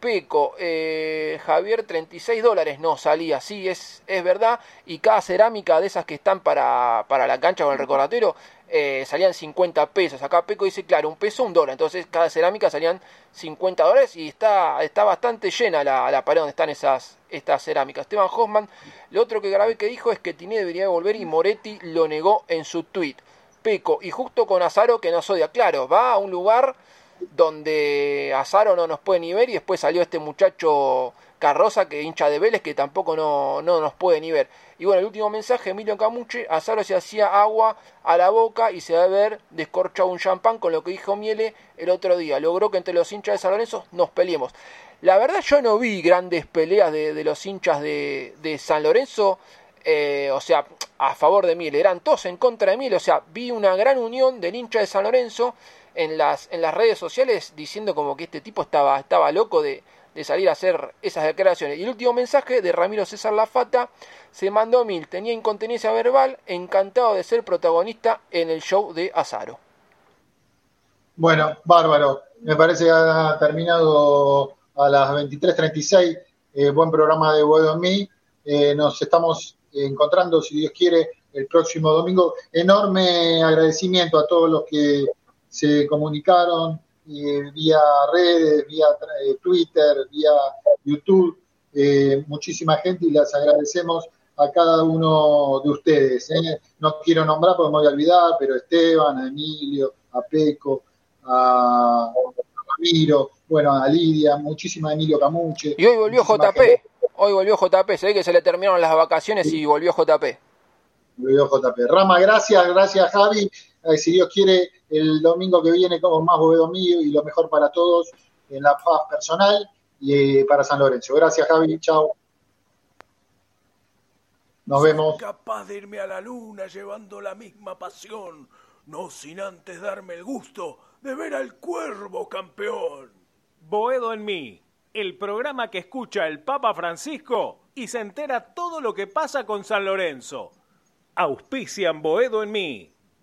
Peco, eh, Javier, 36 dólares no salía, sí, es, es verdad, y cada cerámica de esas que están para, para la cancha con el recordatorio eh, salían 50 pesos. Acá Peco dice, claro, un peso, un dólar, entonces cada cerámica salían 50 dólares y está, está bastante llena la, la pared donde están esas, estas cerámicas. Esteban Hoffman, lo otro que grabé que dijo es que Tiné debería volver y Moretti lo negó en su tweet. Peco, y justo con Azaro que nos odia, claro, va a un lugar donde Azaro no nos puede ni ver y después salió este muchacho Carroza que hincha de Vélez que tampoco no, no nos puede ni ver. Y bueno, el último mensaje, Emilio Camuche, Azaro se hacía agua a la boca y se va a ver descorchado un champán con lo que dijo Miele el otro día. Logró que entre los hinchas de San Lorenzo nos peleemos. La verdad yo no vi grandes peleas de, los hinchas de, de San Lorenzo, eh, o sea, a favor de Miele, eran todos en contra de Miele, o sea, vi una gran unión del hincha de San Lorenzo en las, en las redes sociales diciendo como que este tipo estaba, estaba loco de, salir a hacer esas declaraciones. Y el último mensaje de Ramiro César Lafata se mandó mil, tenía incontinencia verbal, encantado de ser protagonista en el show de Azaro. Bueno, bárbaro. Me parece que ha terminado a las 23.36. Eh, buen programa de Boedo en eh, nos estamos encontrando, si Dios quiere, el próximo domingo. Enorme agradecimiento a todos los que se comunicaron eh, vía redes, vía eh, Twitter, vía YouTube, eh, muchísima gente y les agradecemos a cada uno de ustedes. No quiero nombrar porque me voy a olvidar, pero Esteban, a Emilio, a Peco, a Ramiro, bueno, a Lidia, muchísima Emilio Camuche. Y hoy volvió JP, hoy volvió JP, se ve que se le terminaron las vacaciones y volvió JP. olvidó JP. Rama, gracias, gracias Javi. Si Dios quiere, el domingo que viene como más Boedo mío y lo mejor para todos en la paz personal y eh, para San Lorenzo. Gracias Javi, chao. Nos vemos. capaz de irme a la luna llevando la misma pasión, no sin antes darme el gusto de ver al cuervo campeón. Boedo en mí, el programa que escucha el Papa Francisco y se entera todo lo que pasa con San Lorenzo. Auspician Boedo en mí.